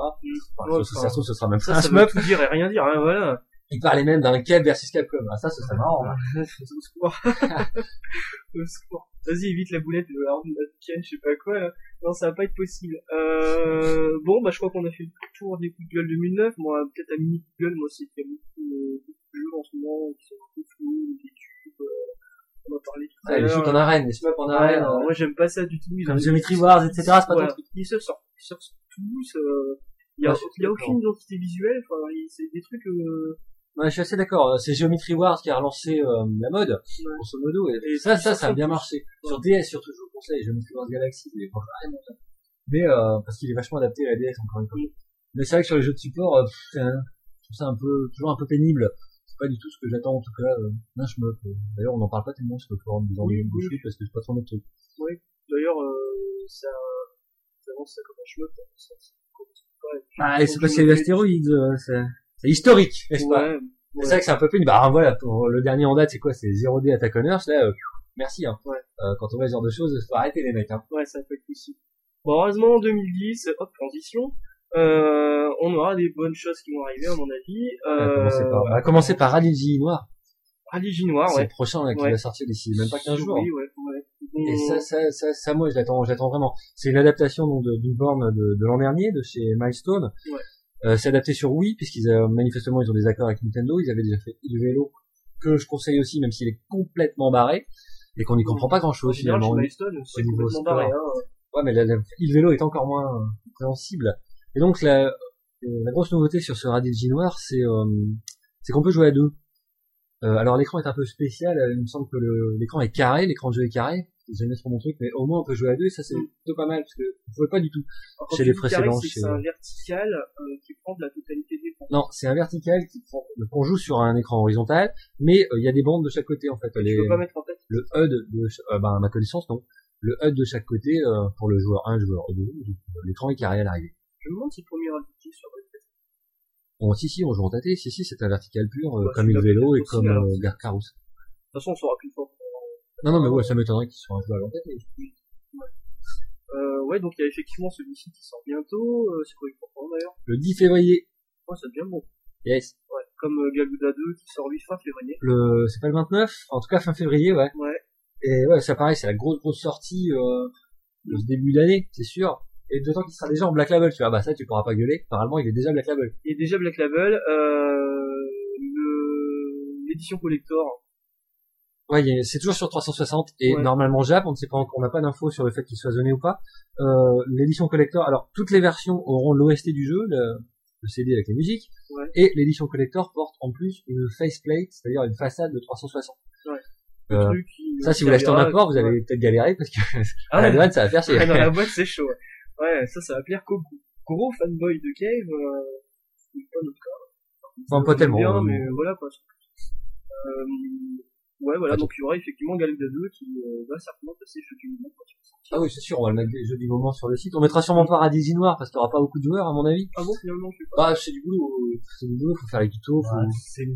S2: Enfin,
S1: Ouais,
S2: ça, ça trouve, ce sera même
S1: Ça, ça veut tout dire et rien dire, hein, voilà.
S2: Ils parlaient même d'un Cave versus Capcom. Ah, ça, ce serait marrant. là.
S1: Au secours. Au secours. Vas-y, évite la boulette de la ronde africaine, je sais pas quoi, là. Non, ça va pas être possible. Euh, bon, bah, je crois qu'on a fait le tour des coups de gueule 2009. Moi, peut-être un mini coup de gueule, moi, c'est qu'il y a beaucoup, euh, beaucoup de jeux en ce moment qui sont un peu flous, des tubes, euh, on en parlait tout à
S2: Ah, les shoots en arène, les shmups en arène, euh,
S1: moi, j'aime pas ça du tout. Ils
S2: comme Geometry Wars, etc. C'est pas ton
S1: Voilà.
S2: truc.
S1: Ils se sortent, ils se sortent tous, euh, il y a,
S2: Ouais,
S1: il y a aucune identité visuelle, enfin, il- c'est des trucs, euh,
S2: Ouais, je suis assez d'accord. C'est Geometry Wars qui a relancé euh, la mode, grosso modo. Et,
S1: Et
S2: ça, ça, ça a bien marché. Sur DS, surtout, je vous conseille Geometry Wars Galaxy. Mais, mais euh, parce qu'il est vachement adapté à la DS, encore une fois. Mais c'est vrai que sur les jeux de support, euh, un- je trouve ça un peu, toujours un peu pénible. C'est pas du tout ce que j'attends, en tout cas, euh, shmup. euh. D'ailleurs, on n'en parle pas tellement sur le forum des
S1: Oui,
S2: ennuis
S1: oui.
S2: parce que c'est pas trop notre truc.
S1: d'ailleurs, euh, ça, ça avance ça comme un chemin,
S2: Ah, et c'est parce
S1: je
S2: qu'il y a l'astéroïde, euh, historique, n'est-ce pas?
S1: Ouais,
S2: C'est vrai que c'est un peu pénible. Bah voilà, pour le dernier en date, c'est quoi? C'est 0D Attack on Earth, là, euh, merci. Hein.
S1: Ouais.
S2: Euh, quand on voit ce genre de choses, faut arrêter les mecs. Hein.
S1: ouais, ça peut être possible. Bon, heureusement, en 2010, hop, transition, euh, on aura des bonnes choses qui vont arriver, à mon avis.
S2: On va
S1: Euh,
S2: commencer par, on va commencer par Radigi Noir.
S1: Rallye J Noir,
S2: c'est
S1: ouais.
S2: le prochain là, qui va sortir d'ici même pas 15 jours.
S1: Oui, ouais, ouais. Bon,
S2: Et ça, ça, ça, ça, moi, je l'attends, je l'attends vraiment. C'est une adaptation donc de- d'une borne de, de l'an dernier, de chez Milestone.
S1: Ouais.
S2: Euh, c'est adapté sur Wii, puisqu'ils euh, manifestement ils ont des accords avec Nintendo. Ils avaient déjà fait Il Vélo, que je conseille aussi, même s'il est complètement barré et qu'on n'y comprend pas grand chose finalement.
S1: c'est complètement
S2: sport.
S1: barré, hein.
S2: Ouais, mais la, la, Il Vélo est encore moins euh, compréhensible. Et donc la, la grosse nouveauté sur ce Radigi noir, c'est euh, c'est qu'on peut jouer à deux. Euh, alors l'écran est un peu spécial. Il me semble que l'écran est carré, l'écran de jeu est carré. C'est jamais trop mon truc, mais au moins on peut jouer à deux et ça c'est plutôt pas mal parce que vous pouvez pas du tout. Chez
S1: tu
S2: les précédents,
S1: c'est
S2: chez-
S1: un vertical euh, qui prend de la totalité des points.
S2: Non, c'est un vertical qui prend, qu'on joue sur un écran horizontal, mais euh, il y a des bandes de chaque côté en fait.
S1: Tu
S2: Les-
S1: peux pas mettre en tête.
S2: le HUD de, euh, bah, à ma connaissance non. Le HUD de chaque côté euh, pour le joueur 1, joueur 2, l'écran est carré à l'arrivée.
S1: Je me demande si le premier indiqué sur le test.
S2: Bon, si si, on joue en tâté, si si, c'est un vertical pur, euh,
S1: Bah,
S2: comme le vélo et comme euh, Gare Carouse.
S1: De toute façon, on saura plus fort.
S2: Non non, mais ouais, ça m'étonnerait qu'ils soient un joueur en tâté.
S1: Euh, ouais, donc il y a effectivement celui-ci qui sort bientôt. Euh, c'est quoi il d'ailleurs
S2: Le 10 février,
S1: Ouais, ça devient bon.
S2: yes.
S1: Ouais, comme euh, Galuda 2 qui sort lui fin février.
S2: Le, c'est pas le 29, en tout cas fin février, ouais.
S1: Ouais.
S2: Et ouais, ça pareil, c'est la grosse grosse sortie euh, de ce début d'année, c'est sûr. Et d'autant qu'il sera déjà en Black Label, tu vois, bah ça tu pourras pas gueuler. Normalement, il est déjà Black Label.
S1: Il a déjà Black Label. Euh, le- l'édition collector.
S2: Ouais, c'est toujours sur 360 et
S1: Ouais.
S2: normalement Jap, on ne sait pas encore, on n'a pas d'infos sur le fait qu'il soit zoné ou pas. Euh, l'édition collector, alors toutes les versions auront l'OST du jeu, le, le CD avec les musiques,
S1: Ouais.
S2: et l'édition collector porte en plus une faceplate, c'est-à-dire une façade de 360.
S1: Ouais.
S2: Euh,
S1: truc qui-
S2: ça, si vous l'achetez en import, vous allez peut-être galérer parce que
S1: Ah
S2: à la
S1: ouais.
S2: douane, ça va faire chier.
S1: Dans la boîte, c'est chaud. Ouais, ça, ça va plaire qu'au gros fanboy de Cave. Euh, c'est pas notre cas.
S2: Enfin, pas tellement.
S1: Bien,
S2: euh,
S1: mais voilà quoi. Euh, ouais, voilà,
S2: Pas
S1: donc il y aura effectivement Galuda 2 qui euh, va certainement passer chez du moment quand il va sortir.
S2: Ah oui, c'est sûr, on va le mettre des jeux du moment sur le site. On mettra sûrement pas Radisy Noir parce qu'il n'y aura pas beaucoup de joueurs, à mon avis.
S1: Ah bon, finalement, je sais pas.
S2: Bah, c'est du boulot, euh, c'est du boulot, faut faire les tutos, faut,
S1: Ah, c'est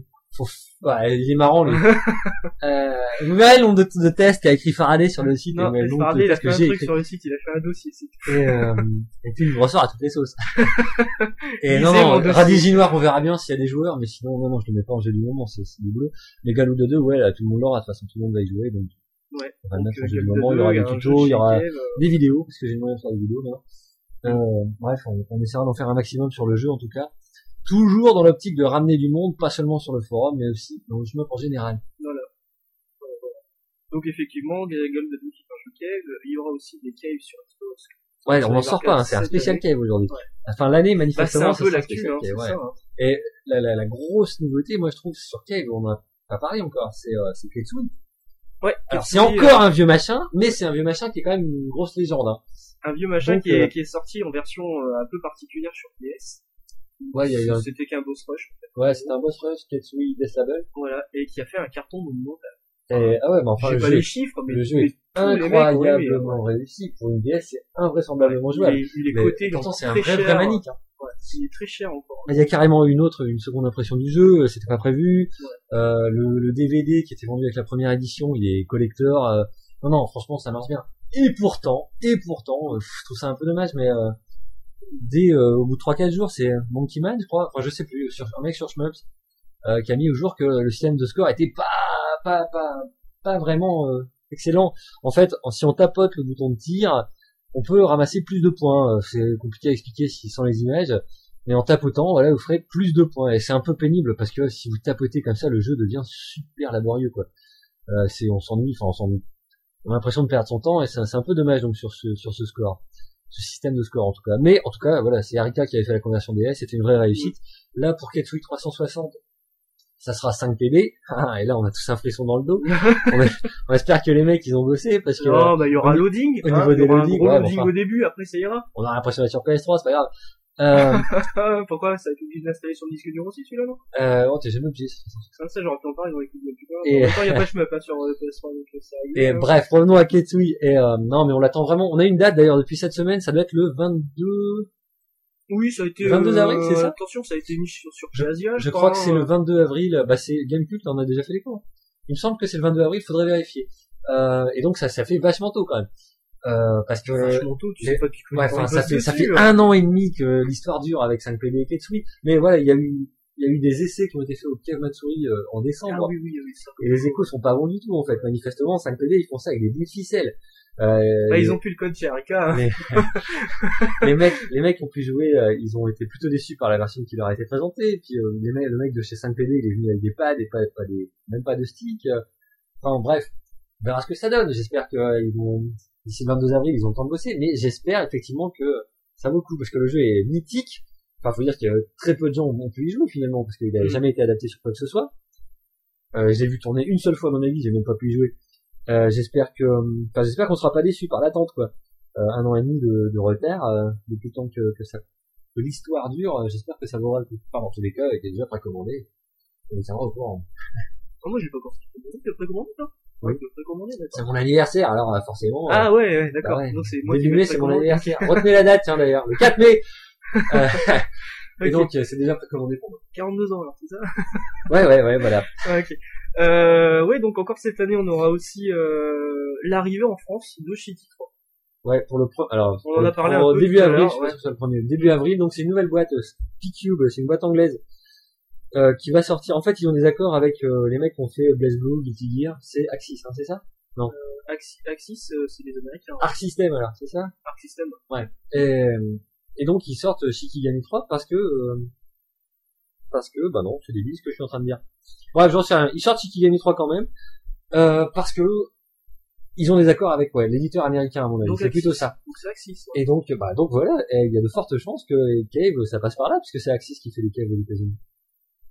S2: bah, il est marrant, lui. euh, vous verrez le nombre de, de tests qu'a écrit Faraday sur le site,
S1: Non,
S2: et le
S1: Faraday,
S2: de
S1: il a fait un truc
S2: écrit.
S1: sur le site, il a fait un dossier.
S2: Et, euh, et puis, il me ressort à toutes les sauces. et
S1: Lisez
S2: non, non, Noir, on verra bien s'il y a des joueurs, mais sinon, non, non, je le mets pas en jeu du moment, c'est, c'est du boulot. Mais Galouda 2, ouais, là, tout le monde l'aura, de toute façon, tout le monde va y jouer, donc.
S1: Ouais.
S2: On va le
S1: Donc,
S2: mettre en
S1: euh,
S2: jeu du moment, il y
S1: 2,
S2: aura des tutos, il y aura
S1: euh,
S2: des vidéos, parce que j'ai moyen de faire des vidéos, là. Euh, bref, on, on essaiera d'en faire un maximum sur le jeu, en tout cas. Toujours dans l'optique de ramener du monde, pas seulement sur le forum, mais aussi dans le jeu en général.
S1: Voilà. Voilà, voilà. Donc effectivement, Galuda 2 qui part chez Cave, il y aura aussi des caves sur Xbox.
S2: Ouais, on n'en sort pas, hein, c'est un spécial cave aujourd'hui.
S1: Ouais.
S2: Enfin, l'année,
S1: Bah, c'est
S2: manifestement,
S1: un peu l'actu, hein,
S2: ouais.
S1: ça. hein.
S2: Et la, la, la grosse nouveauté, moi, je trouve, sur Cave, on a pas parlé encore, c'est, euh, c'est Ketsui.
S1: Ouais.
S2: Alors, c'est encore un vieux machin, mais c'est un vieux machin qui est quand même une grosse légende, hein.
S1: un vieux machin
S2: Donc,
S1: qui, est,
S2: euh,
S1: qui est sorti en version euh, un peu particulière sur PS.
S2: Ouais, il y a eu un,
S1: C'était qu'un boss rush,
S2: ouais, c'était un boss rush, Ketsui Death Label.
S1: voilà, et qui a fait un carton monumental.
S2: Et, ah ouais, mais enfin,
S1: Je sais
S2: le
S1: pas
S2: jeu
S1: les chiffres, mais,
S2: le jeu est
S1: mecs
S2: incroyablement réussi. Pour une DS, c'est invraisemblablement
S1: il
S2: jouable.
S1: est, il est coté, il est
S2: pourtant,
S1: encore
S2: c'est un vrai,
S1: cher.
S2: vrai manique, hein.
S1: Ouais, il est très cher encore.
S2: Il y a carrément une autre, une seconde impression du jeu, euh, c'était pas prévu. Euh, le, le DVD qui était vendu avec la première édition, il est collector. euh, non, non, franchement, ça marche bien. Et pourtant, et pourtant, euh, je trouve ça un peu dommage, mais euh, dès euh, au bout de 3-4 jours, c'est Monkey Man, je crois, enfin je sais plus, un mec sur Shmups, euh, qui a mis au jour que le système de score était pas, pas, pas, pas vraiment euh, excellent. En fait, si on tapote le bouton de tir, on peut ramasser plus de points. Euh, C'est compliqué à expliquer si sans les images. Mais en tapotant, voilà, vous ferez plus de points. Et c'est un peu pénible parce que si vous tapotez comme ça, le jeu devient super laborieux, quoi. Euh, c'est, on s'ennuie, enfin, on s'ennuie. On a l'impression de perdre son temps et c'est un peu dommage donc sur ce, sur ce score. Ce système de score en tout cas. Mais en tout cas, voilà, c'est Arika qui avait fait la conversion DS, c'était une vraie réussite. Là, pour Ketsui 360, ça sera 5 PB. Ah, et là, on a tous un frisson dans le dos. on, est- on espère que les mecs, ils ont bossé parce que
S1: Non, bah, il y aura
S2: au ni-
S1: loading,
S2: au
S1: hein,
S2: niveau
S1: y
S2: des
S1: aura
S2: loadings,
S1: un gros
S2: ouais,
S1: loading
S2: enfin.
S1: au début, après ça ira.
S2: on a l'impression d'être sur PS3, c'est pas grave. Euh,
S1: Pourquoi ça a été obligé de l'installer sur le disque dur aussi, celui-là, non?
S2: euh, oh, t'es jamais obligé.
S1: Ça, ça, j'aurais pu en parler, pu dire plus tard.
S2: Et-
S1: En même temps, il y a pas de shmup, hein, sur euh, PS3, donc euh, ça arrive.
S2: Et bref, revenons à Ketsui. Et euh, non, mais on l'attend vraiment. On a une date d'ailleurs depuis cette semaine. Ça doit être le 22.
S1: Oui, ça a été,
S2: 22
S1: euh,
S2: avril, c'est ça?
S1: Attention, ça a été mis sur, sur Asia,
S2: Je crois que c'est le
S1: hein.
S2: 22 avril. Bah, c'est Gamecult. On a déjà fait les cours. Il me semble que c'est le 22 avril. Faudrait vérifier. Euh, et donc ça, ça fait vachement tôt quand même. Euh, parce que
S1: tu sais pas
S2: ouais, enfin, ça fait ça fait
S1: euh.
S2: un an et demi que l'histoire dure avec 5 PB et Ketsui. Mais voilà, il y a eu il y a eu des essais qui ont été faits au Cave Matsuri euh, en
S1: Ah
S2: décembre.
S1: oui, oui, oui, ça.
S2: Et les échos sont pas bons du tout en fait. Manifestement, 5 PD ils font ça avec des bouts de ficelle. Euh,
S1: Bah,
S2: les,
S1: ils ont plus le code chez Arika, hein.
S2: les, les mecs, les mecs ont pu jouer, euh, ils ont été plutôt déçus par la version qui leur a été présentée. Et puis euh, les mecs, le mec de chez 5PD, il est venu avec des pads et pas, pas des, même pas de stick. Enfin bref, on verra ce que ça donne. J'espère que euh, ils vont d'ici le 22 avril, ils ont le temps de bosser. Mais j'espère effectivement que ça vaut le coup parce que le jeu est mythique. Enfin, faut dire que très peu de gens ont pu y jouer finalement parce qu'il n'a
S1: Mm.
S2: jamais été adapté sur quoi que ce soit. Euh, je l'ai vu tourner une seule fois dans ma vie, j'ai même pas pu y jouer. Euh, j'espère que, enfin, j'espère qu'on sera pas déçu par l'attente, quoi. Euh, un an et demi de, de retard, euh, depuis le temps que, que ça, que l'histoire dure, euh, j'espère que ça vaudra le coup. Enfin, dans tous les cas, il est déjà précommandé. On vous tiendra au courant.
S1: Moi, j'ai pas encore précommandé, toi
S2: Oui. C'est mon anniversaire, alors euh, forcément.
S1: Ah ouais, ouais d'accord.
S2: Bah ouais.
S1: Donc c'est
S2: mai, mon anniversaire. Retenez la date, tiens, d'ailleurs. Le 4 mai! Euh. Et donc, euh, c'est déjà précommandé pour moi.
S1: 42 ans, alors, c'est ça?
S2: Ouais, ouais, ouais, voilà.
S1: Ah, ok. Euh, ouais, donc encore cette année, on aura aussi euh, l'arrivée en France de Shitty 3.
S2: Ouais, pour le pro, alors,
S1: On
S2: pour
S1: en a
S2: le
S1: parlé
S2: pro-
S1: un peu
S2: début avril, je sais pas
S1: ouais.
S2: si c'est le premier, début avril, donc c'est une nouvelle boîte, euh, P-Cube, c'est une boîte anglaise, euh, qui va sortir, en fait, ils ont des accords avec, euh, les mecs qui ont fait Blaze Blue, Guilty Gear, c'est Axis, hein, c'est ça?
S1: Axis, Axis euh, c'est les Américains.
S2: Arc System, alors, c'est ça?
S1: Arc System.
S2: Et, euh, et donc, ils sortent Shikigami 3 parce que, euh, parce que, bah non, c'est débile ce que je suis en train de dire. Bref, j'en sais rien. Ils sortent Shikigami 3 quand même, euh, parce que, ils ont des accords avec, ouais, l'éditeur américain, à mon avis. C'est plutôt ça.
S1: Donc c'est Axis. ouais.
S2: Et donc, bah, donc voilà, il y a de fortes chances que Cave, ça passe par là, puisque c'est Axis qui fait les caves aux États-Unis.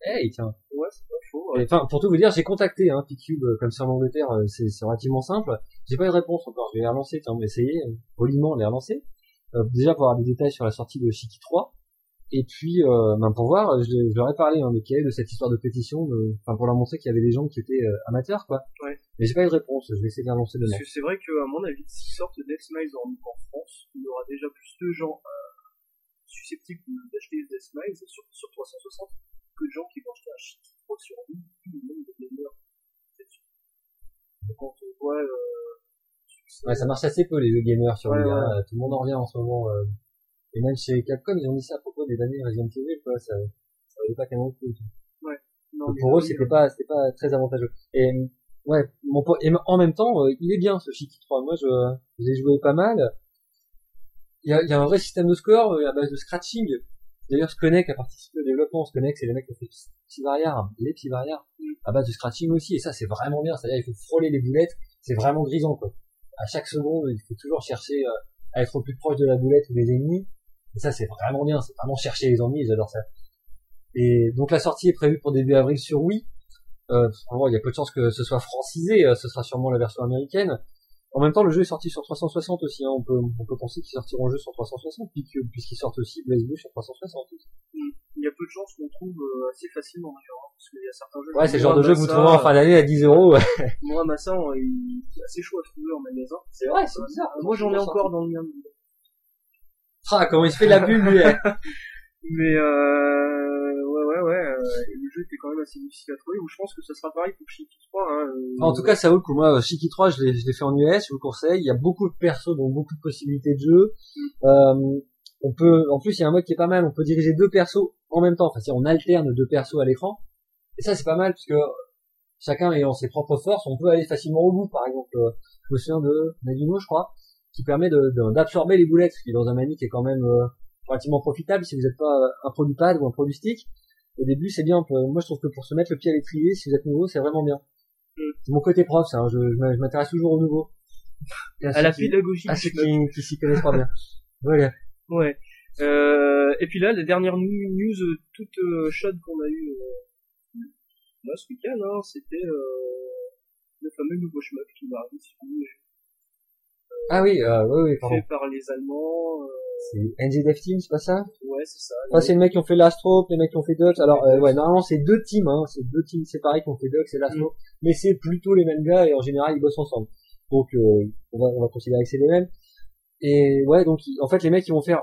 S2: Hey, tiens.
S1: Ouais, c'est pas faux. Ouais.
S2: Enfin, pour tout vous dire, j'ai contacté, hein, P-Cube, euh, comme c'est en Angleterre, euh, c'est, c'est relativement simple. J'ai pas eu de réponse encore, je vais les relancer, tiens, on va essayer, euh, poliment les relancer. Euh, déjà pour avoir des détails sur la sortie de Shiki 3. Et puis, euh, ben, pour voir, je, je leur ai parlé, hein, de cette histoire de pétition, de- enfin, pour leur montrer qu'il y avait des gens qui étaient euh, amateurs, quoi.
S1: Ouais.
S2: Mais j'ai pas eu de réponse, je vais essayer de les relancer demain.
S1: Parce que c'est vrai que, à mon avis, s'ils sortent Death Smiles en, en France, il y aura déjà plus de gens euh, susceptibles d'acheter Death Smiles sur, sur 360 que de gens qui vont acheter un Shitty 3 sur vu le nombre de gamers. Donc, Quand on voit euh,
S2: Ouais, ça marche assez peu les jeux gamers sur
S1: Ouais, ouais.
S2: Tout le monde en revient en ce moment. euh. Et même chez Capcom, ils ont dit ça à propos des années Resident Evil, quoi. Ça, ça valait pas tellement le coup.
S1: Non,
S2: Donc,
S1: mais
S2: pour eux, c'était pas, c'était pas très avantageux. Et ouais, mon et en même temps, euh, il est bien ce Shiki 3. Moi, je, je l'ai joué pas mal. Il y a, il y a un vrai système de score à base de scratching. D'ailleurs, Skonek a participé au développement. Skonek, c'est les mecs qui ont fait Psyvariar, les Psyvariar, à base de scratching aussi. Et ça, c'est vraiment bien. C'est-à-dire, il faut frôler les boulettes. C'est vraiment grisant, quoi. À chaque seconde, il faut toujours chercher euh, à être au plus proche de la boulette ou des ennemis. Et ça, c'est vraiment bien. C'est vraiment chercher les ennemis. J'adore ça. Et donc la sortie est prévue pour début avril sur Wii. Euh, il y a peu de chances que ce soit francisé. euh, ce sera sûrement la version américaine. En même temps, le jeu est sorti sur 360 aussi. Hein. On peut, on peut penser qu'ils sortiront le jeu sur 360 puisque- puisqu'ils sortent aussi Blaze Blue sur 360. aussi.
S1: il y a peu de chances qu'on trouve euh, assez facilement d'ailleurs, hein, parce qu'il y a certains jeux.
S2: Ouais, c'est le genre de jeu que vous trouvez en fin d'année à 10 euros.
S1: Moi, Massa, il est assez chaud à trouver en magasin.
S2: C'est vrai, c'est bizarre.
S1: Moi, j'en ai encore dans le mien.
S2: Ah, comment il se fait de la pub, lui. hein.
S1: Mais euh, et le jeu était quand même assez difficile à trouver. Ou je pense que ça sera pareil pour Shiki 3. Hein, euh,
S2: En tout cas, ça vaut le coup. Moi, Shiki 3, je l'ai, fait en US, je vous le conseille. Il y a beaucoup de persos, donc beaucoup de possibilités de jeu. Euh, on peut, en plus, il y a un mode qui est pas mal. On peut diriger deux persos en même temps. Enfin, si on alterne deux persos à l'écran. Et ça, c'est pas mal, puisque chacun ayant ses propres forces, on peut aller facilement au bout. Par exemple, euh, je me souviens de Nagino, je crois, qui permet de, de- d'absorber les boulettes, ce qui est dans un manu qui est quand même euh, relativement profitable si vous n'êtes pas euh, un pro du pad ou un pro du stick. Au début, c'est bien. peut- Moi, je trouve que pour se mettre le pied à l'étrier, si vous êtes nouveau, c'est vraiment bien. C'est mon côté prof, ça. hein, Je, je m'a- m'intéresse toujours au nouveau. Et
S1: à la
S2: qui-
S1: pédagogie.
S2: à ceux qui, qui s'y connaissent pas bien. Voilà.
S1: Ouais. Euh, et puis là, la dernière news euh, toute euh, chaude qu'on a eue euh, là, ce week-end, hein, c'était euh, le fameux nouveau shmup qui sur Wii,
S2: Ah oui, euh, oui, oui, pardon.
S1: fait par les Allemands.
S2: C'est Dev Team, c'est pas ça?
S1: Ouais, c'est ça.
S2: Enfin, c'est les mecs qui ont fait l'Astro, les mecs qui ont fait Dux. Alors, euh, ouais, normalement, c'est deux teams, hein. C'est deux teams séparés qui ont fait Dux et l'Astro. Mais c'est plutôt les mêmes gars et en général, ils bossent ensemble. Donc, euh, on va, on va considérer que c'est les mêmes. Et ouais, donc, en fait, les mecs, ils vont faire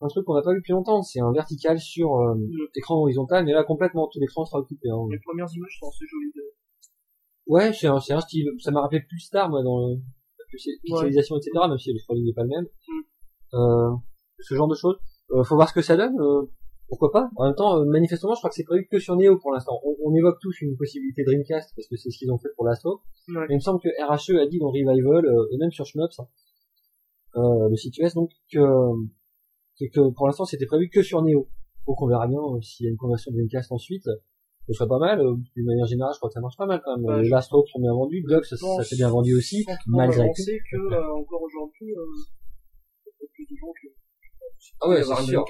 S2: un truc qu'on n'a pas vu depuis longtemps. C'est un vertical sur euh, écran horizontal, mais là, complètement, tout l'écran sera occupé. Hein.
S1: Les premières images sont assez jolies. De...
S2: Ouais, c'est un, c'est un style. Ça m'a rappelé plus Star, moi, dans le- la pixelisation, etc., même si le scrolling n'est pas le même. Euh, ce genre de choses. Euh, faut voir ce que ça donne. euh, pourquoi pas En même temps, euh, manifestement, je crois que c'est prévu que sur Neo pour l'instant. On, on évoque tous une possibilité Dreamcast parce que c'est ce qu'ils ont fait pour l'Astro.
S1: Ouais.
S2: Mais il me semble que RHE a dit dans Revival euh, et même sur Shmups, hein, euh, le site US, donc que, que, pour l'instant c'était prévu que sur Neo. Donc on verra bien s'il y a une conversion Dreamcast ensuite. Ce serait pas mal. euh, D'une manière générale, je crois que ça marche pas mal quand même.
S1: Ouais,
S2: Lastro sont bien vendus, Glux ça, s'est bien vendu aussi, malgré tout.
S1: que euh, encore aujourd'hui, euh, il y a plus de gens qui
S2: Ah ouais, c'est sûr.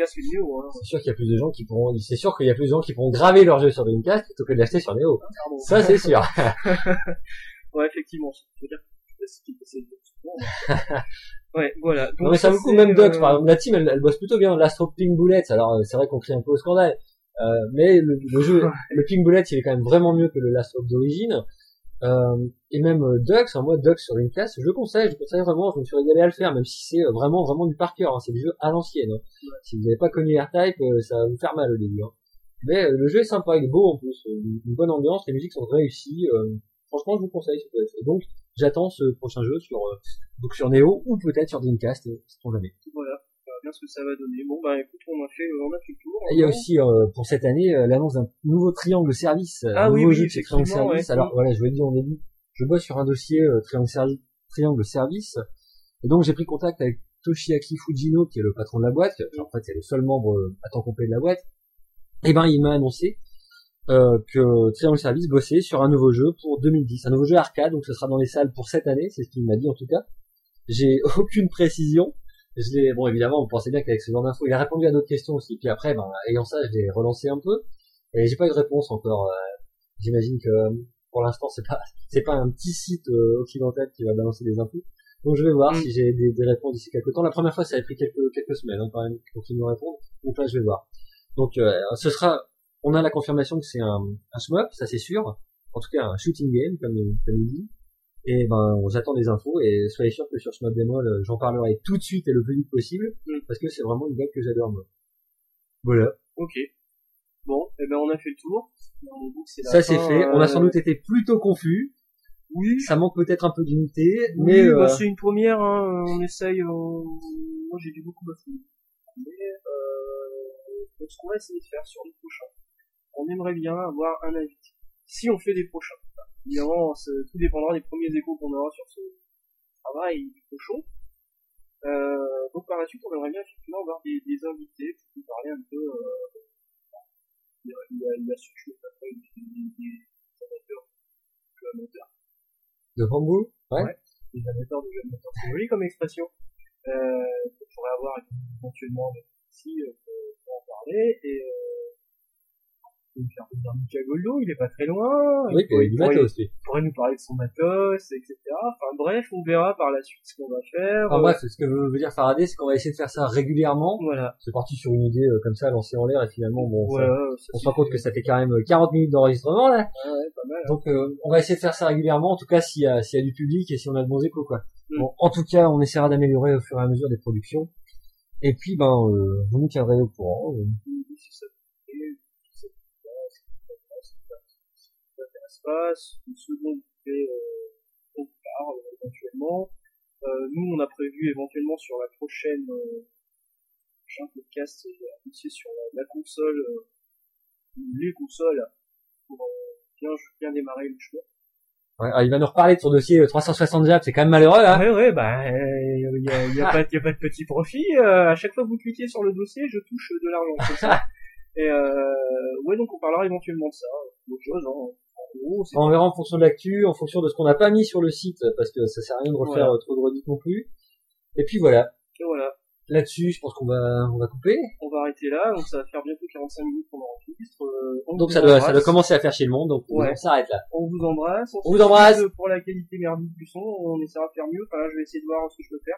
S1: Hein.
S2: C'est sûr qu'il y a plus de gens qui pourront, c'est sûr qu'il y a plus de gens qui pourront graver leur jeu sur Dreamcast plutôt que de l'acheter sur Neo. Ça, c'est sûr.
S1: Ouais, effectivement. Ouais, voilà. Donc,
S2: Non mais ça vaut le coup, même Dux,
S1: euh,
S2: par exemple, la team, elle, elle bosse plutôt bien. L'Astro Pink Bullet, alors euh, c'est vrai qu'on crie un peu au scandale, euh, mais le, le jeu, le Pink Bullet, il est quand même vraiment mieux que le Last of d'origine. Euh, et même euh, Dux, hein, moi Dux sur classe, je conseille, je conseille vraiment, je me suis régalé à le faire, même si c'est euh, vraiment vraiment du par cœur, hein, c'est du jeu à l'ancienne. hein. Si vous n'avez pas connu R-Type, euh, ça va vous faire mal au début. hein. Mais euh, le jeu est sympa, il est beau en plus, une, bonne ambiance, les musiques sont réussies. euh, franchement, je vous conseille. ce jeu. Et donc, j'attends ce prochain jeu sur euh, donc sur Neo ou peut-être sur Dreamcast, sait-on jamais.
S1: Voilà. Bien ce que ça va donner. Bon, bah, écoute, on a fait, on a fait le tour.
S2: Il y a aussi euh, pour cette année euh, l'annonce d'un nouveau triangle service, euh,
S1: Ah
S2: un
S1: oui,
S2: nouveau
S1: oui,
S2: jeu de Triangle Service.
S1: ouais.
S2: Alors voilà, je vous l'ai dit en début, je bosse sur un dossier euh, Triangle, Servi- Triangle Service, et donc j'ai pris contact avec Toshiaki Fujino, qui est le patron de la boîte, en fait c'est le seul membre euh, à temps complet de la boîte. Et ben il m'a annoncé euh, que Triangle Service bossait sur un nouveau jeu pour 2010, un nouveau jeu arcade, donc ce sera dans les salles pour cette année, c'est ce qu'il m'a dit en tout cas. J'ai aucune précision. Je l'ai, bon évidemment, vous pensez bien qu'avec ce genre d'infos, il a répondu à d'autres questions aussi. Puis après, ben, ayant ça, je l'ai relancé un peu et j'ai pas eu de réponse encore. euh, J'imagine que euh, pour l'instant, c'est pas, c'est pas un petit site euh, occidental qui va balancer des infos. Donc je vais voir
S1: Mm.
S2: si j'ai des, des réponses d'ici quelques temps. La première fois, ça avait pris quelques quelques semaines hein, quand même pour qu'ils nous répondent. Donc là, je vais voir. Donc euh, ce sera, on a la confirmation que c'est un, un shmup, ça c'est sûr. En tout cas, un shooting game comme comme il dit. Et ben, j'attends des infos et soyez sûr que sur Shmup Démol, euh, j'en parlerai tout de suite et le plus vite possible
S1: Mm.
S2: parce que c'est vraiment une boîte que j'adore moi. Voilà.
S1: Ok. Bon, eh ben, on a fait le tour. On la
S2: Ça c'est fait. On a
S1: euh,
S2: sans doute été plutôt confus.
S1: Oui.
S2: Ça manque peut-être un peu d'unité,
S1: Oui,
S2: mais
S1: bah,
S2: euh,
S1: c'est une première, hein. On essaye, euh, moi, j'ai dû beaucoup bafouiller. Mais, euh, donc, ce qu'on va essayer de faire sur les prochains, on aimerait bien avoir un invité. Si on fait des prochains. Évidemment, tout dépendra des premiers échos qu'on aura sur ce travail du cochon. Euh, donc par la suite, on aimerait bien effectivement avoir des, des invités pour nous parler un peu, euh, il y a, il y a, il y a ce que je après, des, des, des amateurs, des amateurs,
S2: de bambou. Ouais.
S1: Ouais. des amateurs de jeux de moteur. C'est joli comme expression. Euh, qu'on pourrait avoir éventuellement ici, euh, pour, pour en parler, et, euh, Mika Goldo, il est pas très loin.
S2: Oui,
S1: il pourrait, il il nous parler de son matos, etc. Enfin bref, on verra par la suite ce qu'on va faire.
S2: Enfin
S1: Euh,
S2: bref, ce que veut dire Faraday, c'est qu'on va essayer de faire ça régulièrement.
S1: voilà.
S2: C'est parti sur une idée euh, comme ça, lancée en l'air, et finalement, bon, ça-
S1: voilà, ça
S2: on se rend compte que ça fait quand même euh, 40 minutes d'enregistrement là.
S1: Ouais, ouais, pas mal.
S2: Donc euh, on va essayer de faire ça régulièrement, en tout cas s'il y a, s'il y a du public et si on a de bons échos quoi.
S1: Mm.
S2: Bon, en tout cas, on essaiera d'améliorer au fur et à mesure des productions. Et puis ben, euh, vous nous tiendrez au courant. euh.
S1: si ça te plaît, si ça te plaît pas, si ça te plaît pas, si ça une seconde fait, euh, on parle éventuellement. Euh, nous, on a prévu éventuellement sur la prochaine, euh, prochain podcast, euh, aussi sur la, la console, euh, ou les consoles, pour euh, bien, bien démarrer le choix.
S2: Ouais, alors, il va nous reparler de son dossier euh, 360 Jap, c'est quand même malheureux hein.
S1: Ouais, ouais, bah, il y a, y a pas, y a pas de petit profit. euh, à chaque fois que vous cliquez sur le dossier, je touche de l'argent. C'est ça. Et euh, ouais, donc on parlera éventuellement de ça, d'autres choses. Hein. Gros,
S2: On verra en fonction de l'actu, en fonction de ce qu'on n'a pas mis sur le site, parce que ça sert à rien de refaire
S1: Voilà.
S2: euh, trop de redites non plus. Et puis voilà.
S1: et voilà.
S2: Là-dessus, je pense qu'on va, on va couper.
S1: On va arrêter là, donc ça va faire bientôt 45 minutes qu'on enregistre. Euh, on
S2: Donc ça doit, ça doit commencer à faire chez le monde, donc
S1: Ouais.
S2: on s'arrête là.
S1: On vous embrasse.
S2: On vous embrasse.
S1: s'excuse Pour la qualité merdique du son, on essaiera de faire mieux. Enfin là, je vais essayer de voir ce que je peux faire.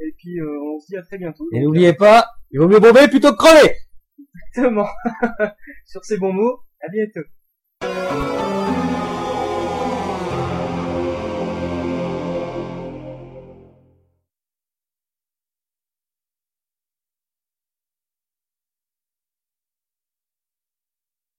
S1: Et puis, euh, on se dit à très bientôt.
S2: Et n'oubliez pas, il vaut mieux bomber plutôt que crever
S1: Exactement. Sur ces bons mots, à bientôt.